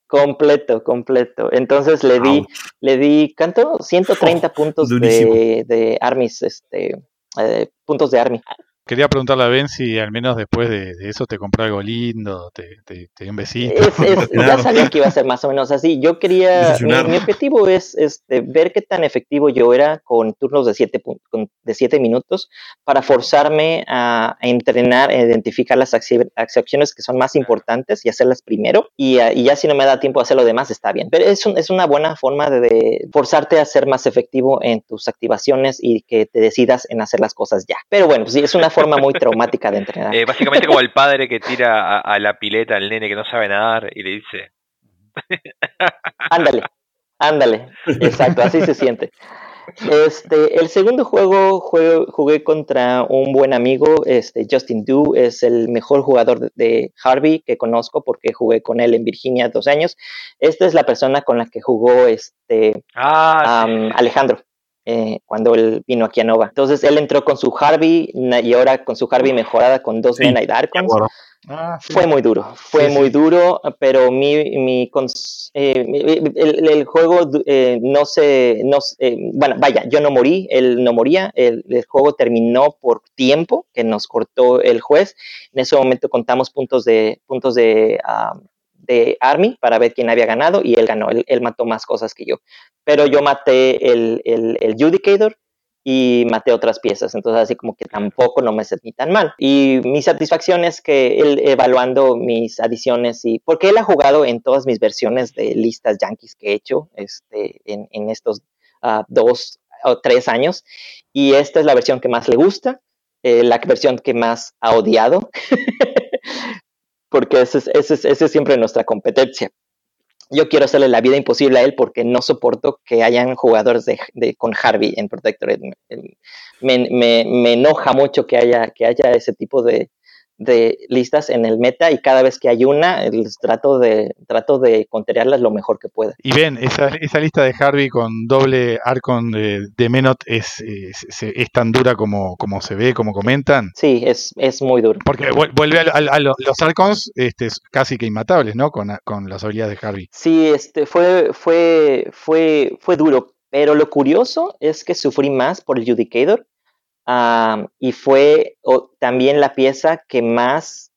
completo, completo. Entonces le di, le di, ¿cuánto? 130 puntos de, de armies, este, eh, puntos de Army. Quería preguntarle a Ben si al menos después de, eso te compró algo lindo, te, te, dio un besito. ya sabía que iba a ser más o menos así. Yo quería, mi, objetivo es este, ver qué tan efectivo yo era con turnos de 7 de siete minutos para forzarme a, entrenar, a identificar las acciones que son más importantes y hacerlas primero. Y, y, ya si no me da tiempo a hacer lo demás, está bien. Pero es, es una buena forma de, forzarte a ser más efectivo en tus activaciones y que te decidas en hacer las cosas ya. Pero bueno, pues sí, es una forma muy traumática de entrenar. Eh, básicamente como el padre que tira a, la pileta al nene que no sabe nadar y le dice... ándale, ándale, exacto, así se siente. Este, el segundo juego jugué, contra un buen amigo, este, Justin Du, es el mejor jugador de Harvey que conozco porque jugué con él en Virginia dos años. Esta es la persona con la que jugó este, ah, Alejandro. Eh, cuando él vino aquí a Nova. Entonces él entró con su Harvey y ahora con su Harvey mejorada con dos Mena y Darkons. Ah, fue muy duro, fue muy duro, pero mi, mi eh, el, juego eh, no se, no, bueno, vaya, yo no morí, él no moría, el, juego terminó por tiempo que nos cortó el juez. En ese momento contamos puntos de puntos de ah, Army para ver quién había ganado y él ganó, él, mató más cosas que yo. Pero yo maté el, el, el Judicator y maté otras piezas, entonces así como que tampoco no me sentí tan mal. Y mi satisfacción es que él evaluando mis adiciones y porque él ha jugado en todas mis versiones de listas yankees que he hecho este, en, en estos uh, dos o tres años y esta es la versión que más le gusta, eh, la versión que más ha odiado. porque es, es, siempre nuestra competencia. Yo quiero hacerle la vida imposible a él porque no soporto que hayan jugadores de, con Harvey en Protectorate. Me, me, me, enoja mucho que haya, que haya ese tipo de, de listas en el meta y cada vez que hay una, trato de, trato de conterearlas lo mejor que pueda. Y ven, esa, esa lista de Harvey con doble Arcon de, de Menot es, es, tan dura como, como se ve, como comentan. Sí, es, es muy duro. Porque vuelve a, los Arcons este, casi que inmatables, ¿no? Con, con las habilidades de Harvey. Sí, este, fue, fue, fue, fue duro. Pero lo curioso es que sufrí más por el Judicator y fue también la pieza que más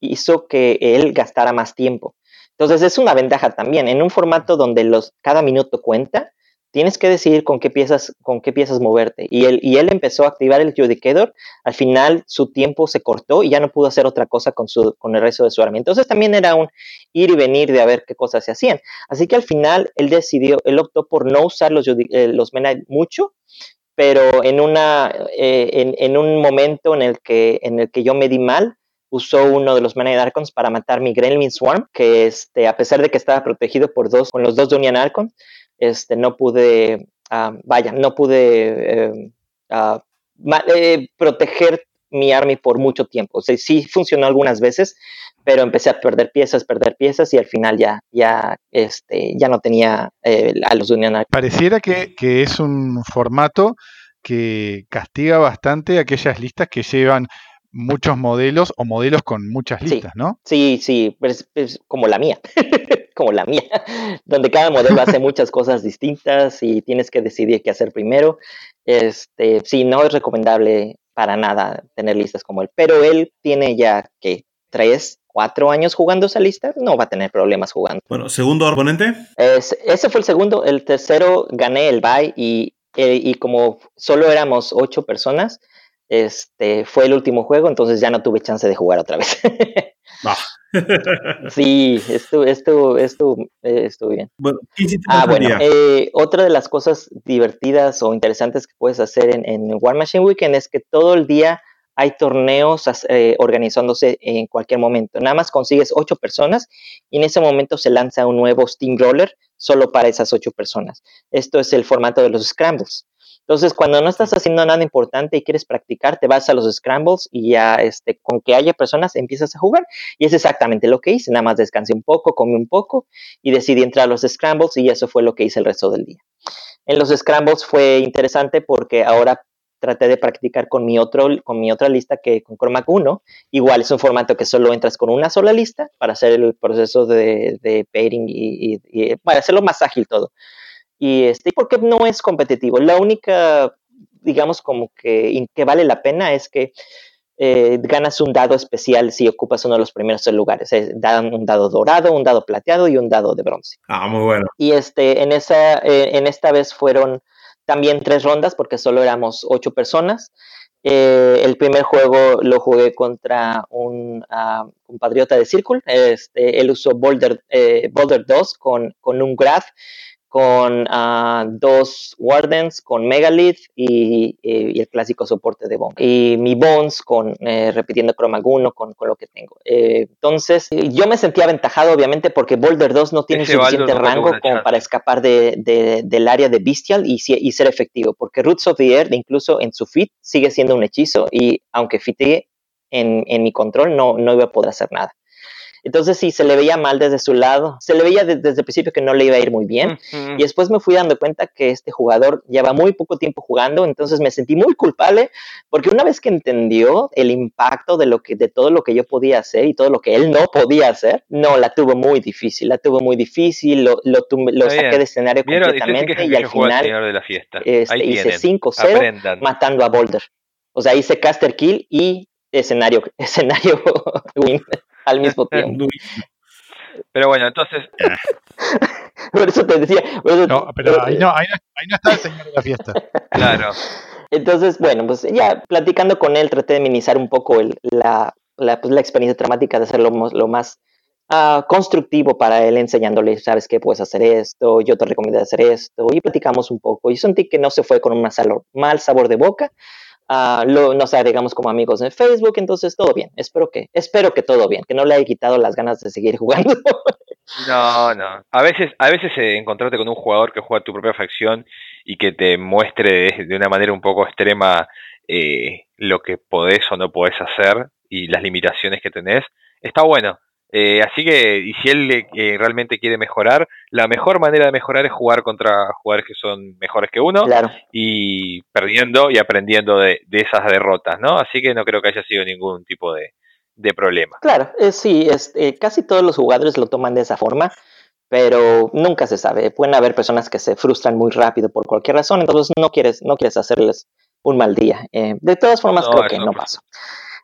hizo que él gastara más tiempo. Entonces es una ventaja también. En un formato donde los, cada minuto cuenta, tienes que decidir con qué piezas, con qué piezas moverte. Y él, y él empezó a activar el Judicator. Al final su tiempo se cortó y ya no pudo hacer otra cosa con, su, con el resto de su arma. Entonces también era un ir y venir de ver qué cosas se hacían. Así que al final él decidió, él optó por no usar los, eh, los mucho pero en, una, eh, en, un momento en el, que, en el que yo me di mal, usó uno de los Mana Archons para matar mi Gremlin Swarm, que este, a pesar de que estaba protegido por dos, con los dos Dunian Archons, este, no pude, ah, vaya, no pude eh, ah, eh, proteger mi army por mucho tiempo. O sea, sí funcionó algunas veces, pero empecé a perder piezas, perder piezas y al final ya, ya, este, ya no tenía eh, a los Union Pareciera que, que, es un formato que castiga bastante aquellas listas que llevan muchos modelos o modelos con muchas listas, ¿no? Sí, sí, es, como la mía, como la mía, donde cada modelo hace muchas cosas distintas y tienes que decidir qué hacer primero. Este, sí, no es recomendable para nada tener listas como él, pero él tiene ya que tres cuatro años jugando esa lista, no va a tener problemas jugando. Bueno, segundo oponente. ese fue el segundo. El tercero gané el bye y, eh, y como solo éramos ocho personas, este fue el último juego, entonces ya no tuve chance de jugar otra vez. Ah. sí, esto, esto, esto eh, estuvo bien. Bueno, ah, bueno eh, otra de las cosas divertidas o interesantes que puedes hacer en, en War Machine Weekend es que todo el día hay torneos eh, organizándose en cualquier momento. Nada más consigues ocho personas y en ese momento se lanza un nuevo Steamroller solo para esas ocho personas. Esto es el formato de los Scrambles. Entonces, cuando no estás haciendo nada importante y quieres practicar, te vas a los Scrambles y ya este, con que haya personas empiezas a jugar. Y es exactamente lo que hice. Nada más descansé un poco, comí un poco y decidí entrar a los Scrambles y eso fue lo que hice el resto del día. En los Scrambles fue interesante porque ahora traté de practicar con mi, otro, con mi otra lista que con Chromac 1. Igual es un formato que solo entras con una sola lista para hacer el proceso de, de pairing y, para hacerlo más ágil todo. Y este, porque no es competitivo. La única, digamos, como que, que vale la pena es que eh, ganas un dado especial si ocupas uno de los primeros lugares. dan un dado dorado, un dado plateado y un dado de bronce. Ah, muy bueno. Y este, en, esa, eh, en esta vez fueron también tres rondas porque solo éramos ocho personas. Eh, el primer juego lo jugué contra un uh, compatriota de Circle. Este, él usó Boulder, eh, Boulder 2 con, con un graph con uh, dos Wardens, con Megalith y, y, el clásico soporte de Bones. Y mi Bones con eh, repitiendo Cromaguno con, con, lo que tengo. Eh, entonces, yo me sentía aventajado, obviamente, porque Boulder 2 no tiene Ese suficiente rango como para escapar de, de, del área de Bestial y, y, ser efectivo, porque Roots of the Earth, incluso en su fit, sigue siendo un hechizo y aunque fite en, en mi control, no, no iba a poder hacer nada. Entonces sí, se le veía mal desde su lado, se le veía desde el principio que no le iba a ir muy bien y después me fui dando cuenta que este jugador lleva muy poco tiempo jugando, entonces me sentí muy culpable porque una vez que entendió el impacto de, lo que, de todo lo que yo podía hacer y todo lo que él no podía hacer, no, la tuvo muy difícil, la tuvo muy difícil, lo, lo, lo saqué de escenario completamente y al final de la fiesta. Este, hice 5-0 matando a Boulder. O sea, hice caster kill y escenario, escenario win al mismo tiempo. Pero bueno, entonces. por eso te decía. no, pero ahí no, ahí no, ahí no está el señor de la fiesta. Claro. Entonces, bueno, pues ya platicando con él, traté de minimizar un poco el, la, la, pues, la, experiencia dramática, de hacerlo lo más uh, constructivo para él, enseñándole, sabes qué, puedes hacer esto, yo te recomiendo hacer esto, y platicamos un poco. Y sentí que no se fue con un mal sabor de boca, uh, lo, nos agregamos como amigos en Facebook, entonces todo bien. Espero que, espero que todo bien, que no le haya quitado las ganas de seguir jugando. no, no. A veces, a veces eh, encontrarte con un jugador que juega tu propia facción y que te muestre de, una manera un poco extrema eh, lo que podés o no podés hacer y las limitaciones que tenés, está bueno. Eh, así que, y si él eh, realmente quiere mejorar, la mejor manera de mejorar es jugar contra jugadores que son mejores que uno y perdiendo y aprendiendo de, esas derrotas, ¿no? Así que no creo que haya sido ningún tipo de, problema. Claro, eh, sí, es, casi todos los jugadores lo toman de esa forma, pero nunca se sabe. Pueden haber personas que se frustran muy rápido por cualquier razón, entonces no quieres, no quieres hacerles un mal día. de todas formas, creo que no pasó.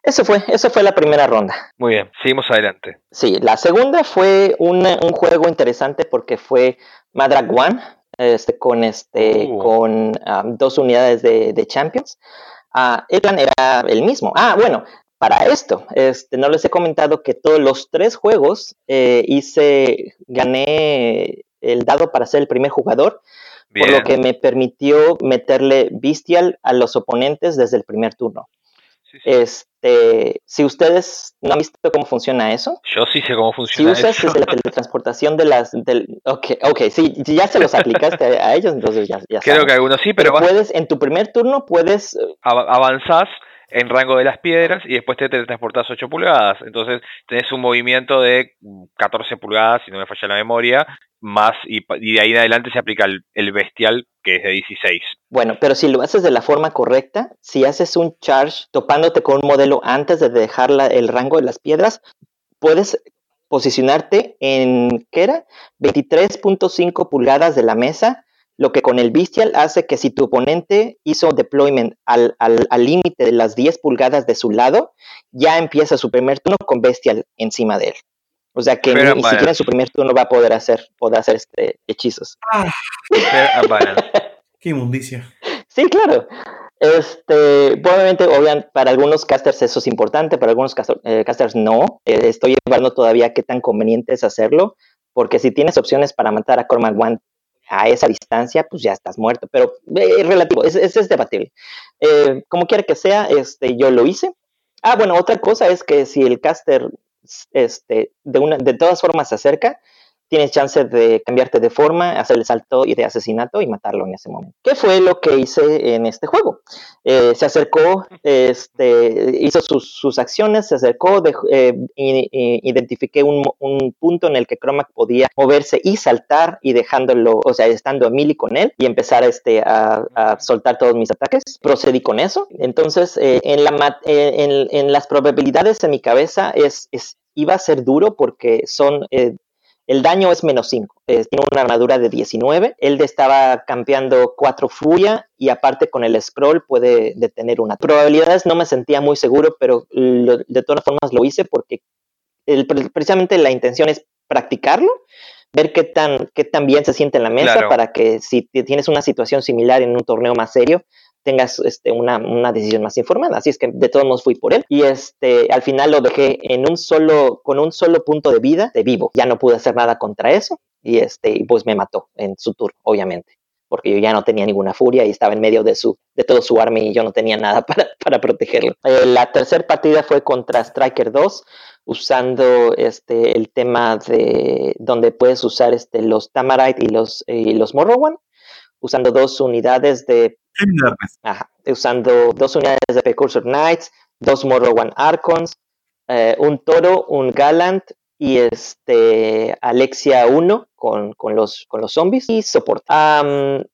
Eso fue, eso fue la primera ronda. Muy bien, seguimos adelante. Sí, la segunda fue un, un juego interesante porque fue Madrag One, este, con, este, uh. con um, dos unidades de, de Champions. Uh, el plan era el mismo. Ah, bueno, para esto, este, no les he comentado que todos los tres juegos eh, hice, gané el dado para ser el primer jugador, por lo que me permitió meterle Bestial a los oponentes desde el primer turno. Este, si ustedes no han visto cómo funciona eso. Yo sí sé cómo funciona si usas la teletransportación de las... Del, ok, ok, sí, ya se los aplicaste a, ellos, entonces ya, ya Creo que algunos sí, pero... puedes, en tu primer turno puedes... Eh, avanzás en rango de las piedras y después te teletransportás 8 pulgadas. Entonces tenés un movimiento de 14 pulgadas, si no me falla la memoria, más y, de ahí en adelante se aplica el, bestial que es de 16. Bueno, pero si lo haces de la forma correcta, si haces un charge topándote con un modelo antes de dejar el rango de las piedras, puedes posicionarte en, ¿qué era? 23.5 pulgadas de la mesa, lo que con el bestial hace que si tu oponente hizo deployment al límite de las 10 pulgadas de su lado, ya empieza su primer turno con bestial encima de él. O sea que ni, siquiera en su primer turno va a poder hacer, poder hacer este, hechizos. Ah, Qué inmundicia. Sí, claro. Este, obviamente, obviamente, para algunos casters eso es importante, para algunos eh, casters no. Eh, estoy llevando todavía qué tan conveniente es hacerlo, porque si tienes opciones para matar a Cormac One a esa distancia, pues ya estás muerto. Pero eh, es relativo, es, es, es debatible. como quiera que sea, este, yo lo hice. Ah, bueno, otra cosa es que si el caster este, de, una, de todas formas se acerca, tienes chance de cambiarte de forma, hacer el salto y de asesinato y matarlo en ese momento. ¿Qué fue lo que hice en este juego? Eh, se acercó, este, hizo sus, acciones, se acercó, eh, identifiqué un, punto en el que Cromac podía moverse y saltar y dejándolo, o sea, estando a mili con él y empezar este, a, soltar todos mis ataques. Procedí con eso. Entonces, eh, en, la, en, las probabilidades en mi cabeza es, es iba a ser duro porque son el daño es menos 5. tiene una armadura de 19. Él estaba campeando 4 furia y aparte con el scroll puede detener una. Probabilidades no me sentía muy seguro, pero de todas formas lo hice porque precisamente la intención es practicarlo, ver qué tan, qué tan bien se siente en la mesa para que si tienes una situación similar en un torneo más serio, tengas este, una, una, decisión más informada. Así es que de todos modos fui por él y este, al final lo dejé en un solo, con un solo punto de vida de vivo. Ya no pude hacer nada contra eso. y este, pues me mató en su turno, obviamente, porque yo ya no tenía ninguna furia y estaba en medio de su, de todo su arma y yo no tenía nada para, para protegerlo. Eh, la tercera partida fue contra Striker 2, usando este el tema de donde puedes usar este los Tamarite y los y los Morrowan, usando dos unidades de ajá, usando dos unidades de Precursor Knights, dos Morrowan Archons, eh, un Toro, un Gallant y este Alexia 1 con, con, los, con los zombies y soporte.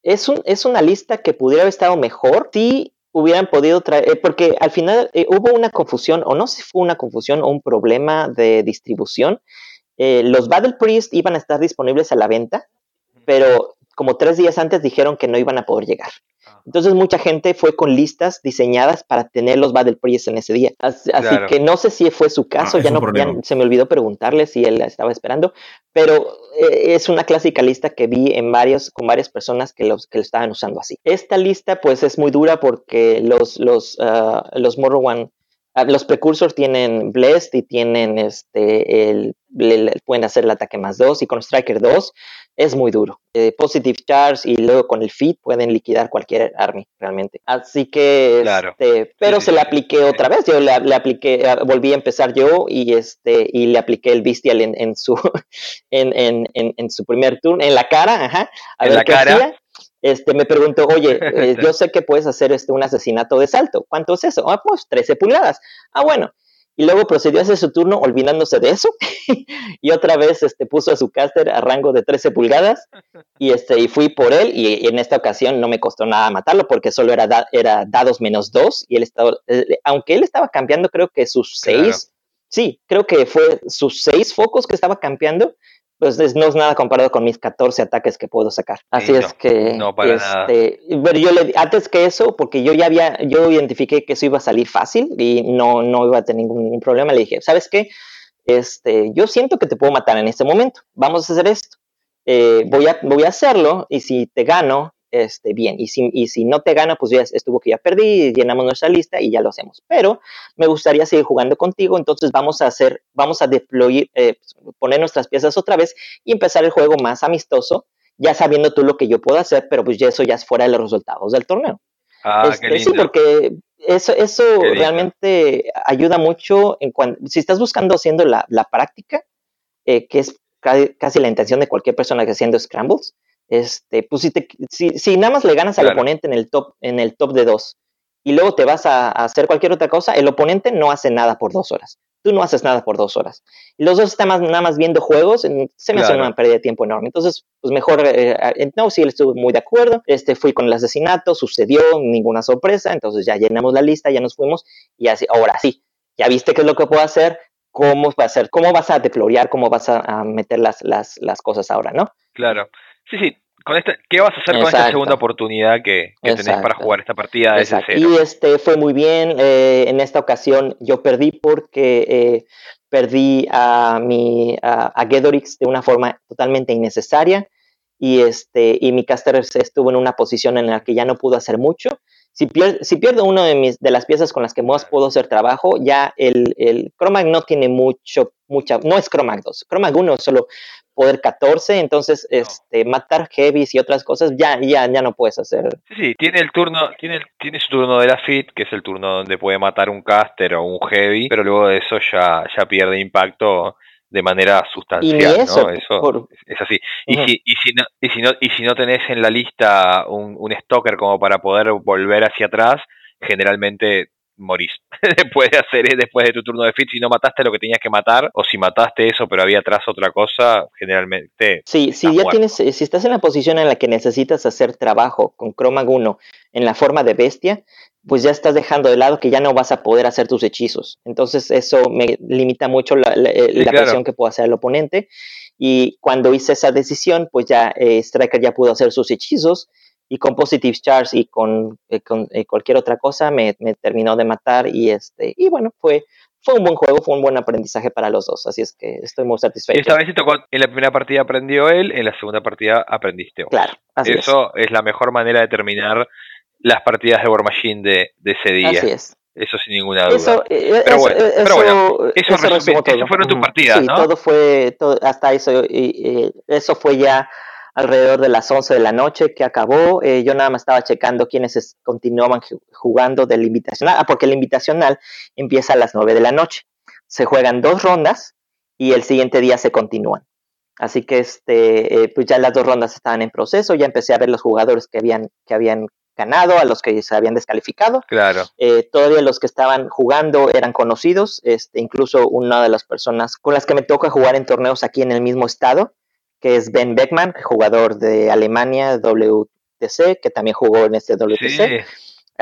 es, un, es una lista que pudiera haber estado mejor si hubieran podido traer, eh, porque al final eh, hubo una confusión, o no sé si fue una confusión o un problema de distribución. los Battle Priest iban a estar disponibles a la venta, pero como tres días antes dijeron que no iban a poder llegar. Entonces mucha gente fue con listas diseñadas para tener los Battle Priest en ese día. Así, que no sé si fue su caso, ah, ya no se me olvidó preguntarle si él estaba esperando, pero eh, es una clásica lista que vi en varios, con varias personas que, los, que lo estaban usando así. Esta lista pues es muy dura porque los, los, uh, los Morrowan Ah, los precursors tienen Blessed y tienen este, el, pueden hacer el ataque más 2 y con Striker 2 es muy duro. Eh, positive Charge y luego con el Feed pueden liquidar cualquier army realmente. Así que, este, pero se le apliqué otra vez. Yo le, apliqué, ah, volví a empezar yo y este y le apliqué el Bestial en, en su en, en, en, su primer turno en la cara, ajá, a ver la qué cara. Hacía este, me preguntó, oye, eh, yo sé que puedes hacer este, un asesinato de salto. ¿Cuánto es eso? Ah, pues 13 pulgadas. Ah, bueno. Y luego procedió a hacer su turno olvidándose de eso. y otra vez este, puso a su caster a rango de 13 pulgadas. Y, este, y fui por él. Y, en esta ocasión no me costó nada matarlo porque solo era, era dados menos 2. Y él estaba, eh, aunque él estaba cambiando, creo que sus 6. Sí, creo que fue sus 6 focos que estaba cambiando pues no es nada comparado con mis 14 ataques que puedo sacar. Así es que, no para este, pero yo le, antes que eso, porque yo ya había, yo identifiqué que eso iba a salir fácil y no, no iba a tener ningún problema, le dije, ¿sabes qué? Este, yo siento que te puedo matar en este momento, vamos a hacer esto. Eh, voy, a, voy a hacerlo y si te gano, este, bien. Y si, y si no te gana, pues ya estuvo que ya perdí, llenamos nuestra lista y ya lo hacemos. Pero me gustaría seguir jugando contigo, entonces vamos a hacer, vamos a deploy, eh, poner nuestras piezas otra vez y empezar el juego más amistoso, ya sabiendo tú lo que yo puedo hacer, pero pues ya eso ya es fuera de los resultados del torneo. Ah, qué este, Sí, porque eso, eso realmente ayuda mucho en cuando, si estás buscando haciendo la, la práctica, eh, que es casi la intención de cualquier persona que haciendo scrambles, este, pues si, te, si, si nada más le ganas al oponente en el top, en el top de dos y luego te vas a, hacer cualquier otra cosa, el oponente no hace nada por dos horas. Tú no haces nada por dos horas. Y los dos están más, nada más viendo juegos, se me hace una pérdida de tiempo enorme. Entonces, pues mejor, eh, eh, no, sí, él estuvo muy de acuerdo. Este, fui con el asesinato, sucedió, ninguna sorpresa. Entonces ya llenamos la lista, ya nos fuimos y así, ahora sí, ya viste qué es lo que puedo hacer, cómo va a ser, cómo vas a deplorear, cómo vas a, meter las, las, las cosas ahora, ¿no? Claro. Sí, sí. Con esta, ¿Qué vas a hacer con esta segunda oportunidad que, tenés para jugar esta partida de cero? Y este fue muy bien. Eh, en esta ocasión yo perdí porque eh, perdí a mi a, Gedorix de una forma totalmente innecesaria y este y mi caster estuvo en una posición en la que ya no pudo hacer mucho. Si, si pierdo una de mis de las piezas con las que más puedo hacer trabajo, ya el, el Chromag no tiene mucho mucha no es Chromag 2. Chromag 1 solo poder 14, entonces este matar heavies y otras cosas ya ya ya no puedes hacer. Sí, sí, tiene el turno, tiene tiene su turno de la fit, que es el turno donde puede matar un caster o un heavy, pero luego de eso ya ya pierde impacto de manera sustancial, eso, ¿no? es así. Y, si, y, si no, y, si no, y si no tenés en la lista un, un stalker como para poder volver hacia atrás, generalmente morís después de hacer después de tu turno de fit. Si no mataste lo que tenías que matar o si mataste eso pero había atrás otra cosa generalmente sí si ya tienes eh, si estás en la posición en la que necesitas hacer trabajo con Chroma 1 en la forma de bestia pues ya estás dejando de lado que ya no vas a poder hacer tus hechizos. Entonces eso me limita mucho la, la, eh, presión que puede hacer el oponente. Y cuando hice esa decisión pues ya eh, Striker ya pudo hacer sus hechizos y con Positive Charge y con, eh, eh, cualquier otra cosa me, terminó de matar y este y bueno fue fue un buen juego fue un buen aprendizaje para los dos así es que estoy muy satisfecho. Esta vez tocó en la primera partida aprendió él en la segunda partida aprendiste vos. Claro eso es. la mejor manera de terminar las partidas de War Machine de, ese día. Así es. Eso sin ninguna duda. Eso, eh, pero, bueno, pero bueno, eso, eso, fueron tus partidas, sí, todo fue, todo, hasta eso, y, eso fue ya alrededor de las 11 de la noche que acabó. Eh, yo nada más estaba checando quiénes continuaban jugando del invitacional, ah, porque el invitacional empieza a las 9 de la noche. Se juegan dos rondas y el siguiente día se continúan. Así que este, eh, pues ya las dos rondas estaban en proceso, ya empecé a ver los jugadores que habían, que habían ganado, a los que se habían descalificado. Claro. Eh, todavía los que estaban jugando eran conocidos, este, incluso una de las personas con las que me toca jugar en torneos aquí en el mismo estado, que es Ben Beckman, jugador de Alemania, WTC, que también jugó en este WTC.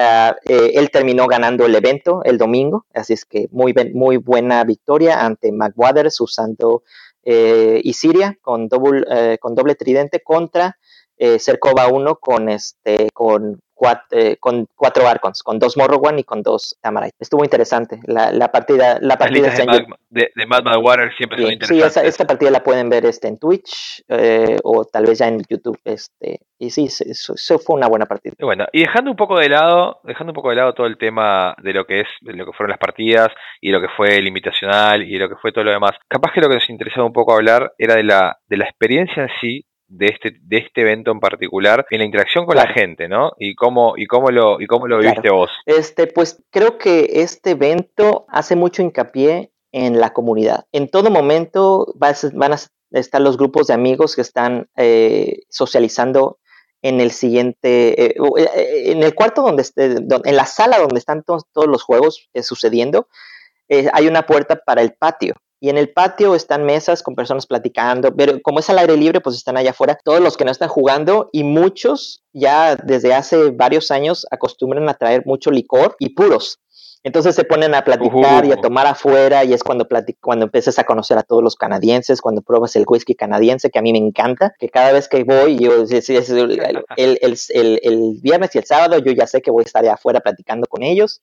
Ah, eh, él terminó ganando el evento el domingo, así es que muy, muy buena victoria ante McWathers usando eh, Isiria con, doble, eh, con doble tridente contra eh, Cercova 1 con, este, con eh, con cuatro Arcons, con dos Morrowan y con dos Tamarite. Estuvo interesante. La, la partida, la partida de, Mad, de, de Mad, Water siempre son interesantes. Sí, esta partida la pueden ver este, en Twitch eh, o tal vez ya en YouTube. Este, y sí, eso, fue una buena partida. Y bueno, y dejando un poco de lado, dejando un poco de lado todo el tema de lo que es, de lo que fueron las partidas y lo que fue el invitacional y lo que fue todo lo demás. Capaz que lo que nos interesaba un poco hablar era de la, de la experiencia en sí de este, de este evento en particular en la interacción con la gente, ¿no? Y cómo, y cómo lo, y cómo lo viste vos. Este, pues creo que este evento hace mucho hincapié en la comunidad. En todo momento van a estar los grupos de amigos que están eh, socializando en el siguiente, eh, eh, en el cuarto donde, esté, en la sala donde están todos, todos los juegos sucediendo, hay una puerta para el patio y en el patio están mesas con personas platicando, pero como es al aire libre, pues están allá afuera. Todos los que no están jugando y muchos ya desde hace varios años acostumbran a traer mucho licor y puros. Entonces se ponen a platicar y a tomar afuera y es cuando, cuando empiezas a conocer a todos los canadienses, cuando pruebas el whisky canadiense, que a mí me encanta, que cada vez que voy, yo el, el, el, viernes y el sábado, yo ya sé que voy a estar afuera platicando con ellos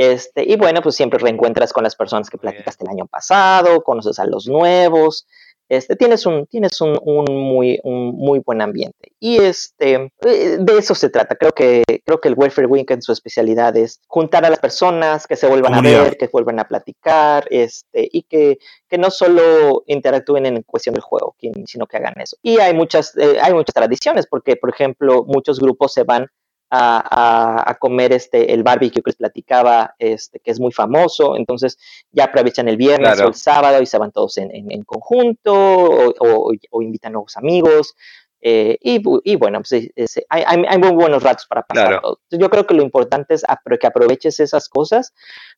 este, y bueno, pues siempre reencuentras con las personas que platicaste el año pasado, conoces a los nuevos, este, tienes un, tienes un, muy, un muy buen ambiente. Y este, eh, de eso se trata. Creo que, creo que el Welfare Week en su especialidad es juntar a las personas, que se vuelvan a ver, que vuelvan a platicar, este, y que, que no solo interactúen en cuestión del juego, sino que hagan eso. Y hay muchas, eh, hay muchas tradiciones, porque, por ejemplo, muchos grupos se van a, comer este, el barbecue que les platicaba, este, que es muy famoso. Entonces ya aprovechan el viernes o el sábado y se van todos en, en, conjunto o, o, invitan nuevos amigos. Eh, y, y, bueno, pues hay, hay, muy buenos ratos para pasar Yo creo que lo importante es que aproveches esas cosas,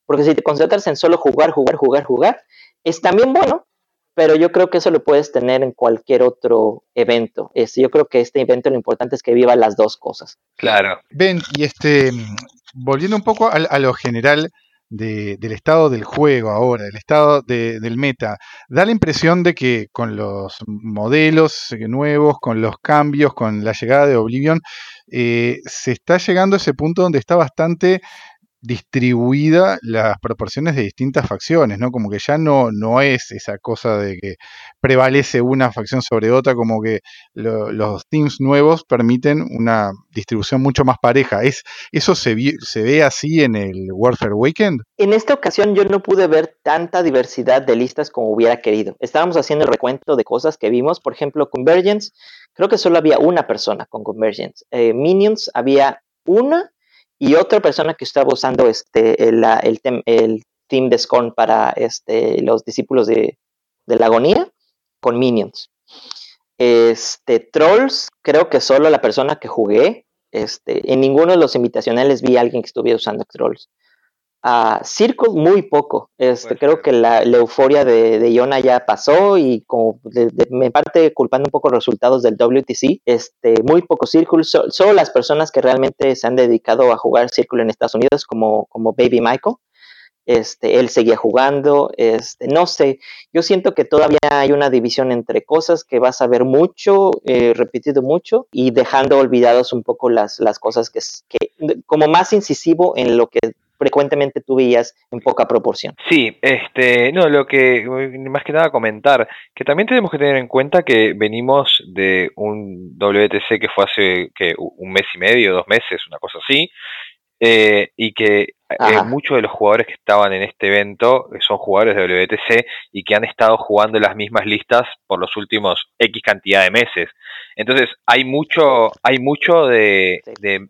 porque si te concentras en solo jugar, jugar, jugar, jugar, es también bueno, pero yo creo que eso lo puedes tener en cualquier otro evento. Es, yo creo que este evento lo importante es que viva las dos cosas. Claro. Ven, y este, volviendo un poco a, lo general del estado del juego ahora, el estado del meta, da la impresión de que con los modelos nuevos, con los cambios, con la llegada de Oblivion, eh, se está llegando a ese punto donde está bastante distribuida las proporciones de distintas facciones, ¿no? Como que ya no, no es esa cosa de que prevalece una facción sobre otra, como que los teams nuevos permiten una distribución mucho más pareja. ¿Es, ¿Eso se, se ve así en el Warfare Weekend? En esta ocasión yo no pude ver tanta diversidad de listas como hubiera querido. Estábamos haciendo el recuento de cosas que vimos, por ejemplo, Convergence, creo que solo había una persona con Convergence. Eh, Minions había una y otra persona que estaba usando este, el, el, team de Scorn para este, los discípulos de, la agonía con Minions. Este, Trolls, creo que solo la persona que jugué, este, en ninguno de los invitacionales vi a alguien que estuviera usando Trolls. Uh, Circle muy poco. Este, creo que la, euforia de, de, Iona ya pasó y como me parte culpando un poco los resultados del WTC, este, muy poco Circle. solo las personas que realmente se han dedicado a jugar Circle en Estados Unidos, como, como Baby Michael, este, él seguía jugando, este, no sé, yo siento que todavía hay una división entre cosas que vas a ver mucho, eh, repetido mucho, y dejando olvidados un poco las, las cosas que, que, como más incisivo en lo que frecuentemente tú veías en poca proporción. Sí, este, no, lo que más que nada comentar, que también tenemos que tener en cuenta que venimos de un WTC que fue hace que un mes y medio, dos meses, una cosa así, eh, y que eh, muchos de los jugadores que estaban en este evento son jugadores de WTC y que han estado jugando las mismas listas por los últimos X cantidad de meses. Entonces hay mucho, hay mucho de, de,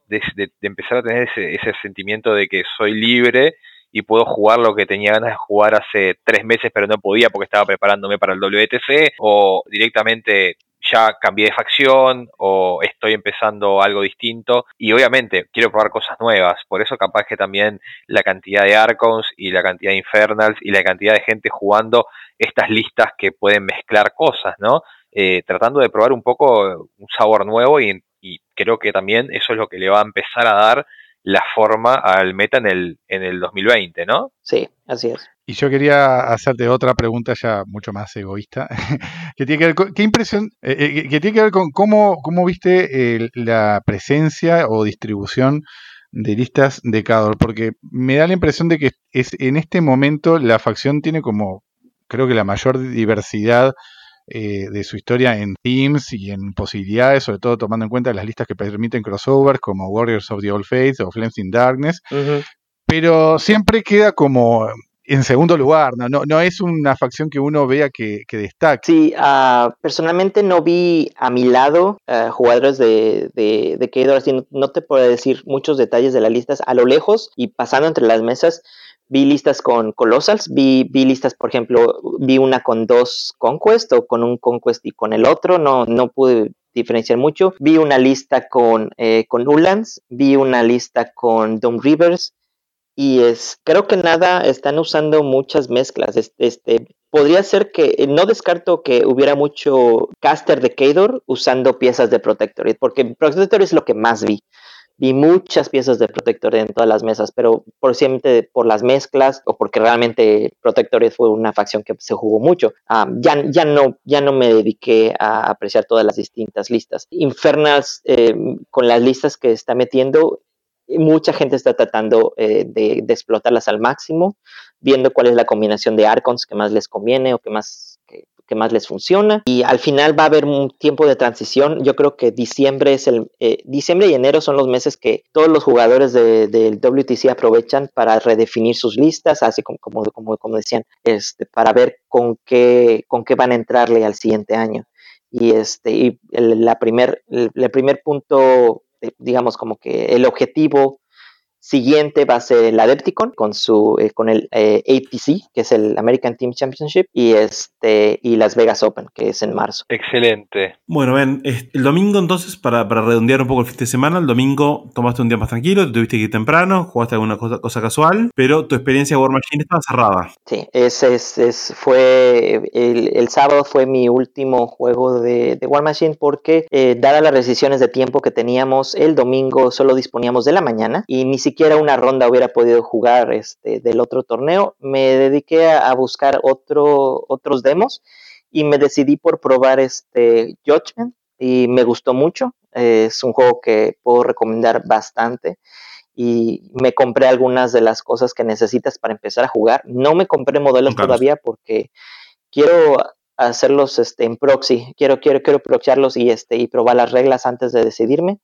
empezar a tener ese, ese sentimiento de que soy libre y puedo jugar lo que tenía ganas de jugar hace tres meses pero no podía porque estaba preparándome para el WTC o directamente ya cambié de facción o estoy empezando algo distinto y obviamente quiero probar cosas nuevas, por eso capaz que también la cantidad de Archons y la cantidad de Infernals y la cantidad de gente jugando estas listas que pueden mezclar cosas, ¿no? Eh, tratando de probar un poco un sabor nuevo y, y creo que también eso es lo que le va a empezar a dar la forma al meta en el, en el 2020, ¿no? Sí, así es. Y yo quería hacerte otra pregunta ya mucho más egoísta, que tiene que ver con, ¿qué impresión, eh, eh, que tiene que ver con cómo, cómo viste la presencia o distribución de listas de Cador, porque me da la impresión de que es, en este momento la facción tiene como, creo que la mayor diversidad eh, de su historia en themes y en posibilidades, sobre todo tomando en cuenta las listas que permiten crossovers como Warriors of the Old Faith o Flames in Darkness, pero siempre queda como en segundo lugar, no, no, no es una facción que uno vea que, que destaque. Sí, uh, personalmente no vi a mi lado uh, jugadores de, de, de así no, te puedo decir muchos detalles de las listas a lo lejos y pasando entre las mesas vi listas con Colossals, vi, vi listas, por ejemplo, vi una con dos Conquest o con un Conquest y con el otro, no, no pude diferenciar mucho. Vi una lista con, eh, con Ulands, vi una lista con Doom Rivers y es, creo que nada, están usando muchas mezclas. Este, podría ser que, eh, no descarto que hubiera mucho caster de Kador usando piezas de Protectorate, porque Protectorate es lo que más vi vi muchas piezas de Protector en todas las mesas, pero por siempre por las mezclas o porque realmente Protector fue una facción que se jugó mucho, ya, ya, no, ya no me dediqué a apreciar todas las distintas listas. Infernals, eh, con las listas que está metiendo, mucha gente está tratando eh, de, explotarlas al máximo, viendo cuál es la combinación de Archons que más les conviene o que más que más les funciona. Y al final va a haber un tiempo de transición. Yo creo que diciembre es el eh, diciembre y enero son los meses que todos los jugadores del de, WTC aprovechan para redefinir sus listas, así como, como, como, como decían, este, para ver con qué, con qué van a entrarle al siguiente año. Y este, y el, primer, el primer punto, digamos como que el objetivo Siguiente va a ser el Adepticon con su eh, con el eh, ATC, que es el American Team Championship, y este y Las Vegas Open, que es en marzo. Excelente. Bueno, ven, el domingo entonces, para, redondear un poco el fin de semana, el domingo tomaste un día más tranquilo, te tuviste que ir temprano, jugaste alguna cosa, casual, pero tu experiencia de War Machine estaba cerrada. Sí, ese es, fue el, sábado fue mi último juego de, War Machine porque eh, dadas las decisiones de tiempo que teníamos, el domingo solo disponíamos de la mañana y ni siquiera siquiera una ronda hubiera podido jugar este, del otro torneo, me dediqué a, buscar otro, otros demos y me decidí por probar este Judgment y me gustó mucho. Es un juego que puedo recomendar bastante y me compré algunas de las cosas que necesitas para empezar a jugar. No me compré modelos todavía porque quiero hacerlos este, en proxy, quiero, quiero, quiero y, este, y probar las reglas antes de decidirme.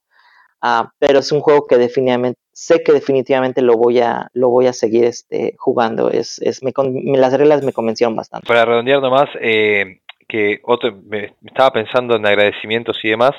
Ah, pero es un juego que definitivamente sé que definitivamente lo voy a lo voy a seguir este jugando es, es me, las reglas me convencieron bastante para redondear nomás eh, que otro me, estaba pensando en agradecimientos y demás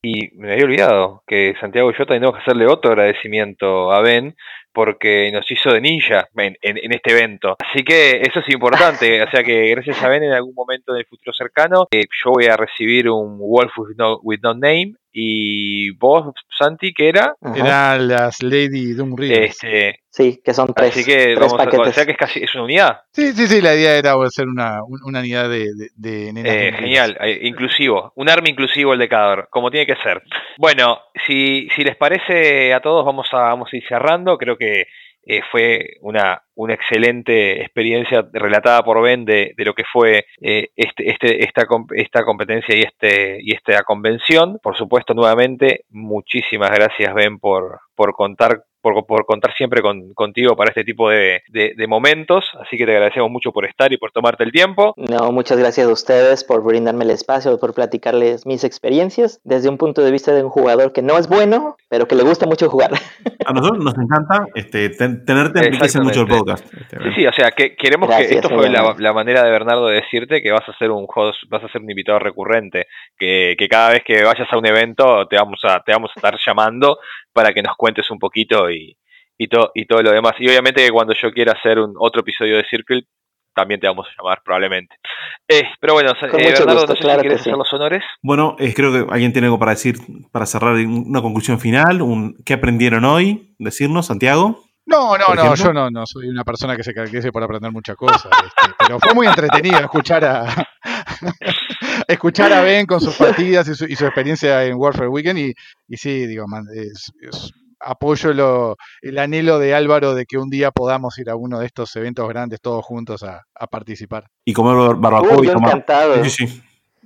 y me había olvidado que Santiago y yo tenemos que hacerle otro agradecimiento a Ben porque nos hizo de ninja en, este evento. Así que eso es importante. o sea que gracias a Ben en algún momento en el futuro cercano, eh, yo voy a recibir un Wolf with no, with no Name y vos, Santi, ¿qué era? Era las Lady Doom Este, sí, que son tres. Así que vamos a, o sea que es casi es una unidad. Sí, sí, sí, la idea era hacer una, una unidad de, de, eh, Genial, eh, inclusivo, un arma inclusivo el decador, como tiene que ser. Bueno, si, si les parece a todos, vamos a, vamos a ir cerrando. Creo que eh, fue una, una, excelente experiencia relatada por Ben de, de lo que fue eh, este, este, esta, esta competencia y, este, y esta convención. Por supuesto, nuevamente, muchísimas gracias Ben por, por contar por, por contar siempre con, contigo para este tipo de, de, momentos. Así que te agradecemos mucho por estar y por tomarte el tiempo. No, muchas gracias a ustedes por brindarme el espacio, por platicarles mis experiencias desde un punto de vista de un jugador que no es bueno, pero que le gusta mucho jugar. A nosotros nos encanta este, tenerte enriquece mucho el podcast. Este, sí, sí, o sea, que queremos que esto fue la, la, manera de Bernardo de decirte que vas a ser un host, vas a ser un invitado recurrente, que, que cada vez que vayas a un evento te vamos a, te vamos a estar llamando para que nos cuentes un poquito y, y, y todo lo demás. Y obviamente que cuando yo quiera hacer un otro episodio de Circle, también te vamos a llamar probablemente. Eh, pero bueno, eh, Bernardo, no sé si quieres hacer los honores. Bueno, creo que alguien tiene algo para decir, para cerrar una conclusión final, un, ¿qué aprendieron hoy? Decirnos, Santiago. No, no, no, yo no, no soy una persona que se caracterice por aprender muchas cosas, este, pero fue muy entretenido escuchar a escuchar a Ben con sus partidas y su, experiencia en Warfare Weekend y, y sí, digo, man, es, apoyo lo, el anhelo de Álvaro de que un día podamos ir a uno de estos eventos grandes todos juntos a, participar. Y comer barbacoa y tomar. Encantado. Sí, sí.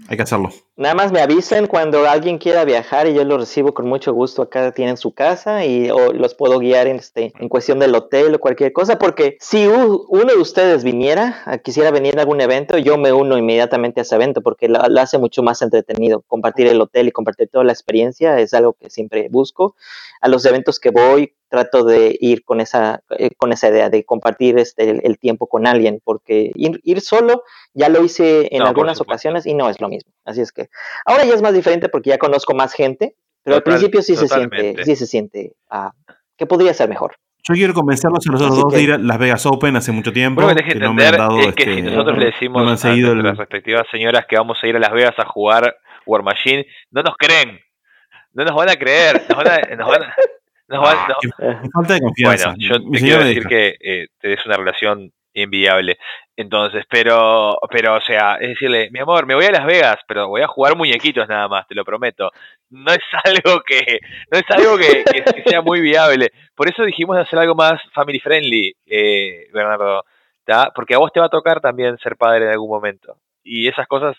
Hay que hacerlo. Nada más me avisen cuando alguien quiera viajar y yo lo recibo con mucho gusto. Acá tienen su casa y los puedo guiar en, este, en cuestión del hotel o cualquier cosa. Porque si uno de ustedes viniera, quisiera venir a algún evento, yo me uno inmediatamente a ese evento porque lo, hace mucho más entretenido. Compartir el hotel y compartir toda la experiencia es algo que siempre busco. A los eventos que voy, trato de ir con esa, eh, con esa idea de compartir este, el, tiempo con alguien, porque ir, solo ya lo hice en algunas ocasiones y no es lo mismo. Así es que ahora ya es más diferente porque ya conozco más gente, pero al principio sí se siente, sí se siente ah, que podría ser mejor. Yo quiero convencerlos a los otros dos de ir a Las Vegas Open hace mucho tiempo. Lo que, no me han dado, es que si este, nosotros le decimos a, las respectivas señoras que vamos a ir a Las Vegas a jugar War Machine, no nos creen. No nos van a creer. Nos van a, nos van a, Ah, falta de confianza. Bueno, yo te quiero decir que eh, te des una relación inviable. Entonces, pero, pero, o sea, es decirle, mi amor, me voy a Las Vegas, pero voy a jugar muñequitos nada más, te lo prometo. No es algo que, no es algo que, sea muy viable. Por eso dijimos hacer algo más family friendly, eh, Bernardo, porque a vos te va a tocar también ser padre en algún momento. Y esas cosas.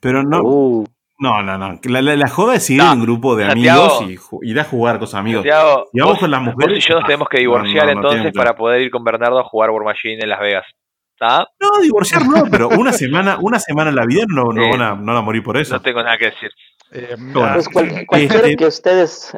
Pero no. Uh. No, no, no. La, la, joda es ir en un grupo de amigos y ir a jugar con sus amigos. y vamos con las mujeres. Vos y yo nos tenemos que divorciar entonces para poder ir con Bernardo a jugar War Machine en Las Vegas. No, divorciar no, pero una semana, una semana en la vida no, no, van a, no van a morir por eso. No tengo nada que decir. Eh, pues cualquiera este que ustedes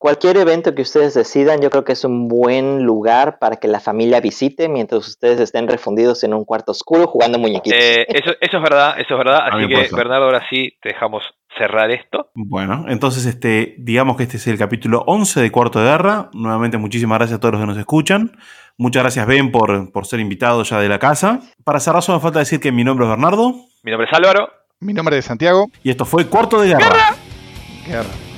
Cualquier evento que ustedes decidan, yo creo que es un buen lugar para que la familia visite mientras ustedes estén refundidos en un cuarto oscuro jugando muñequitos. Eh, eso, eso, es verdad, eso es verdad. Así que, Bernardo, ahora sí te dejamos cerrar esto. Bueno, entonces este, digamos que este es el capítulo 11 de Cuarto de Guerra. Nuevamente, muchísimas gracias a todos los que nos escuchan. Muchas gracias, Ben, por, por ser invitado ya de la casa. Para cerrar, solo me falta decir que mi nombre es Bernardo. Mi nombre es Álvaro. Mi nombre es Santiago. Y esto fue Cuarto de Guerra. Guerra.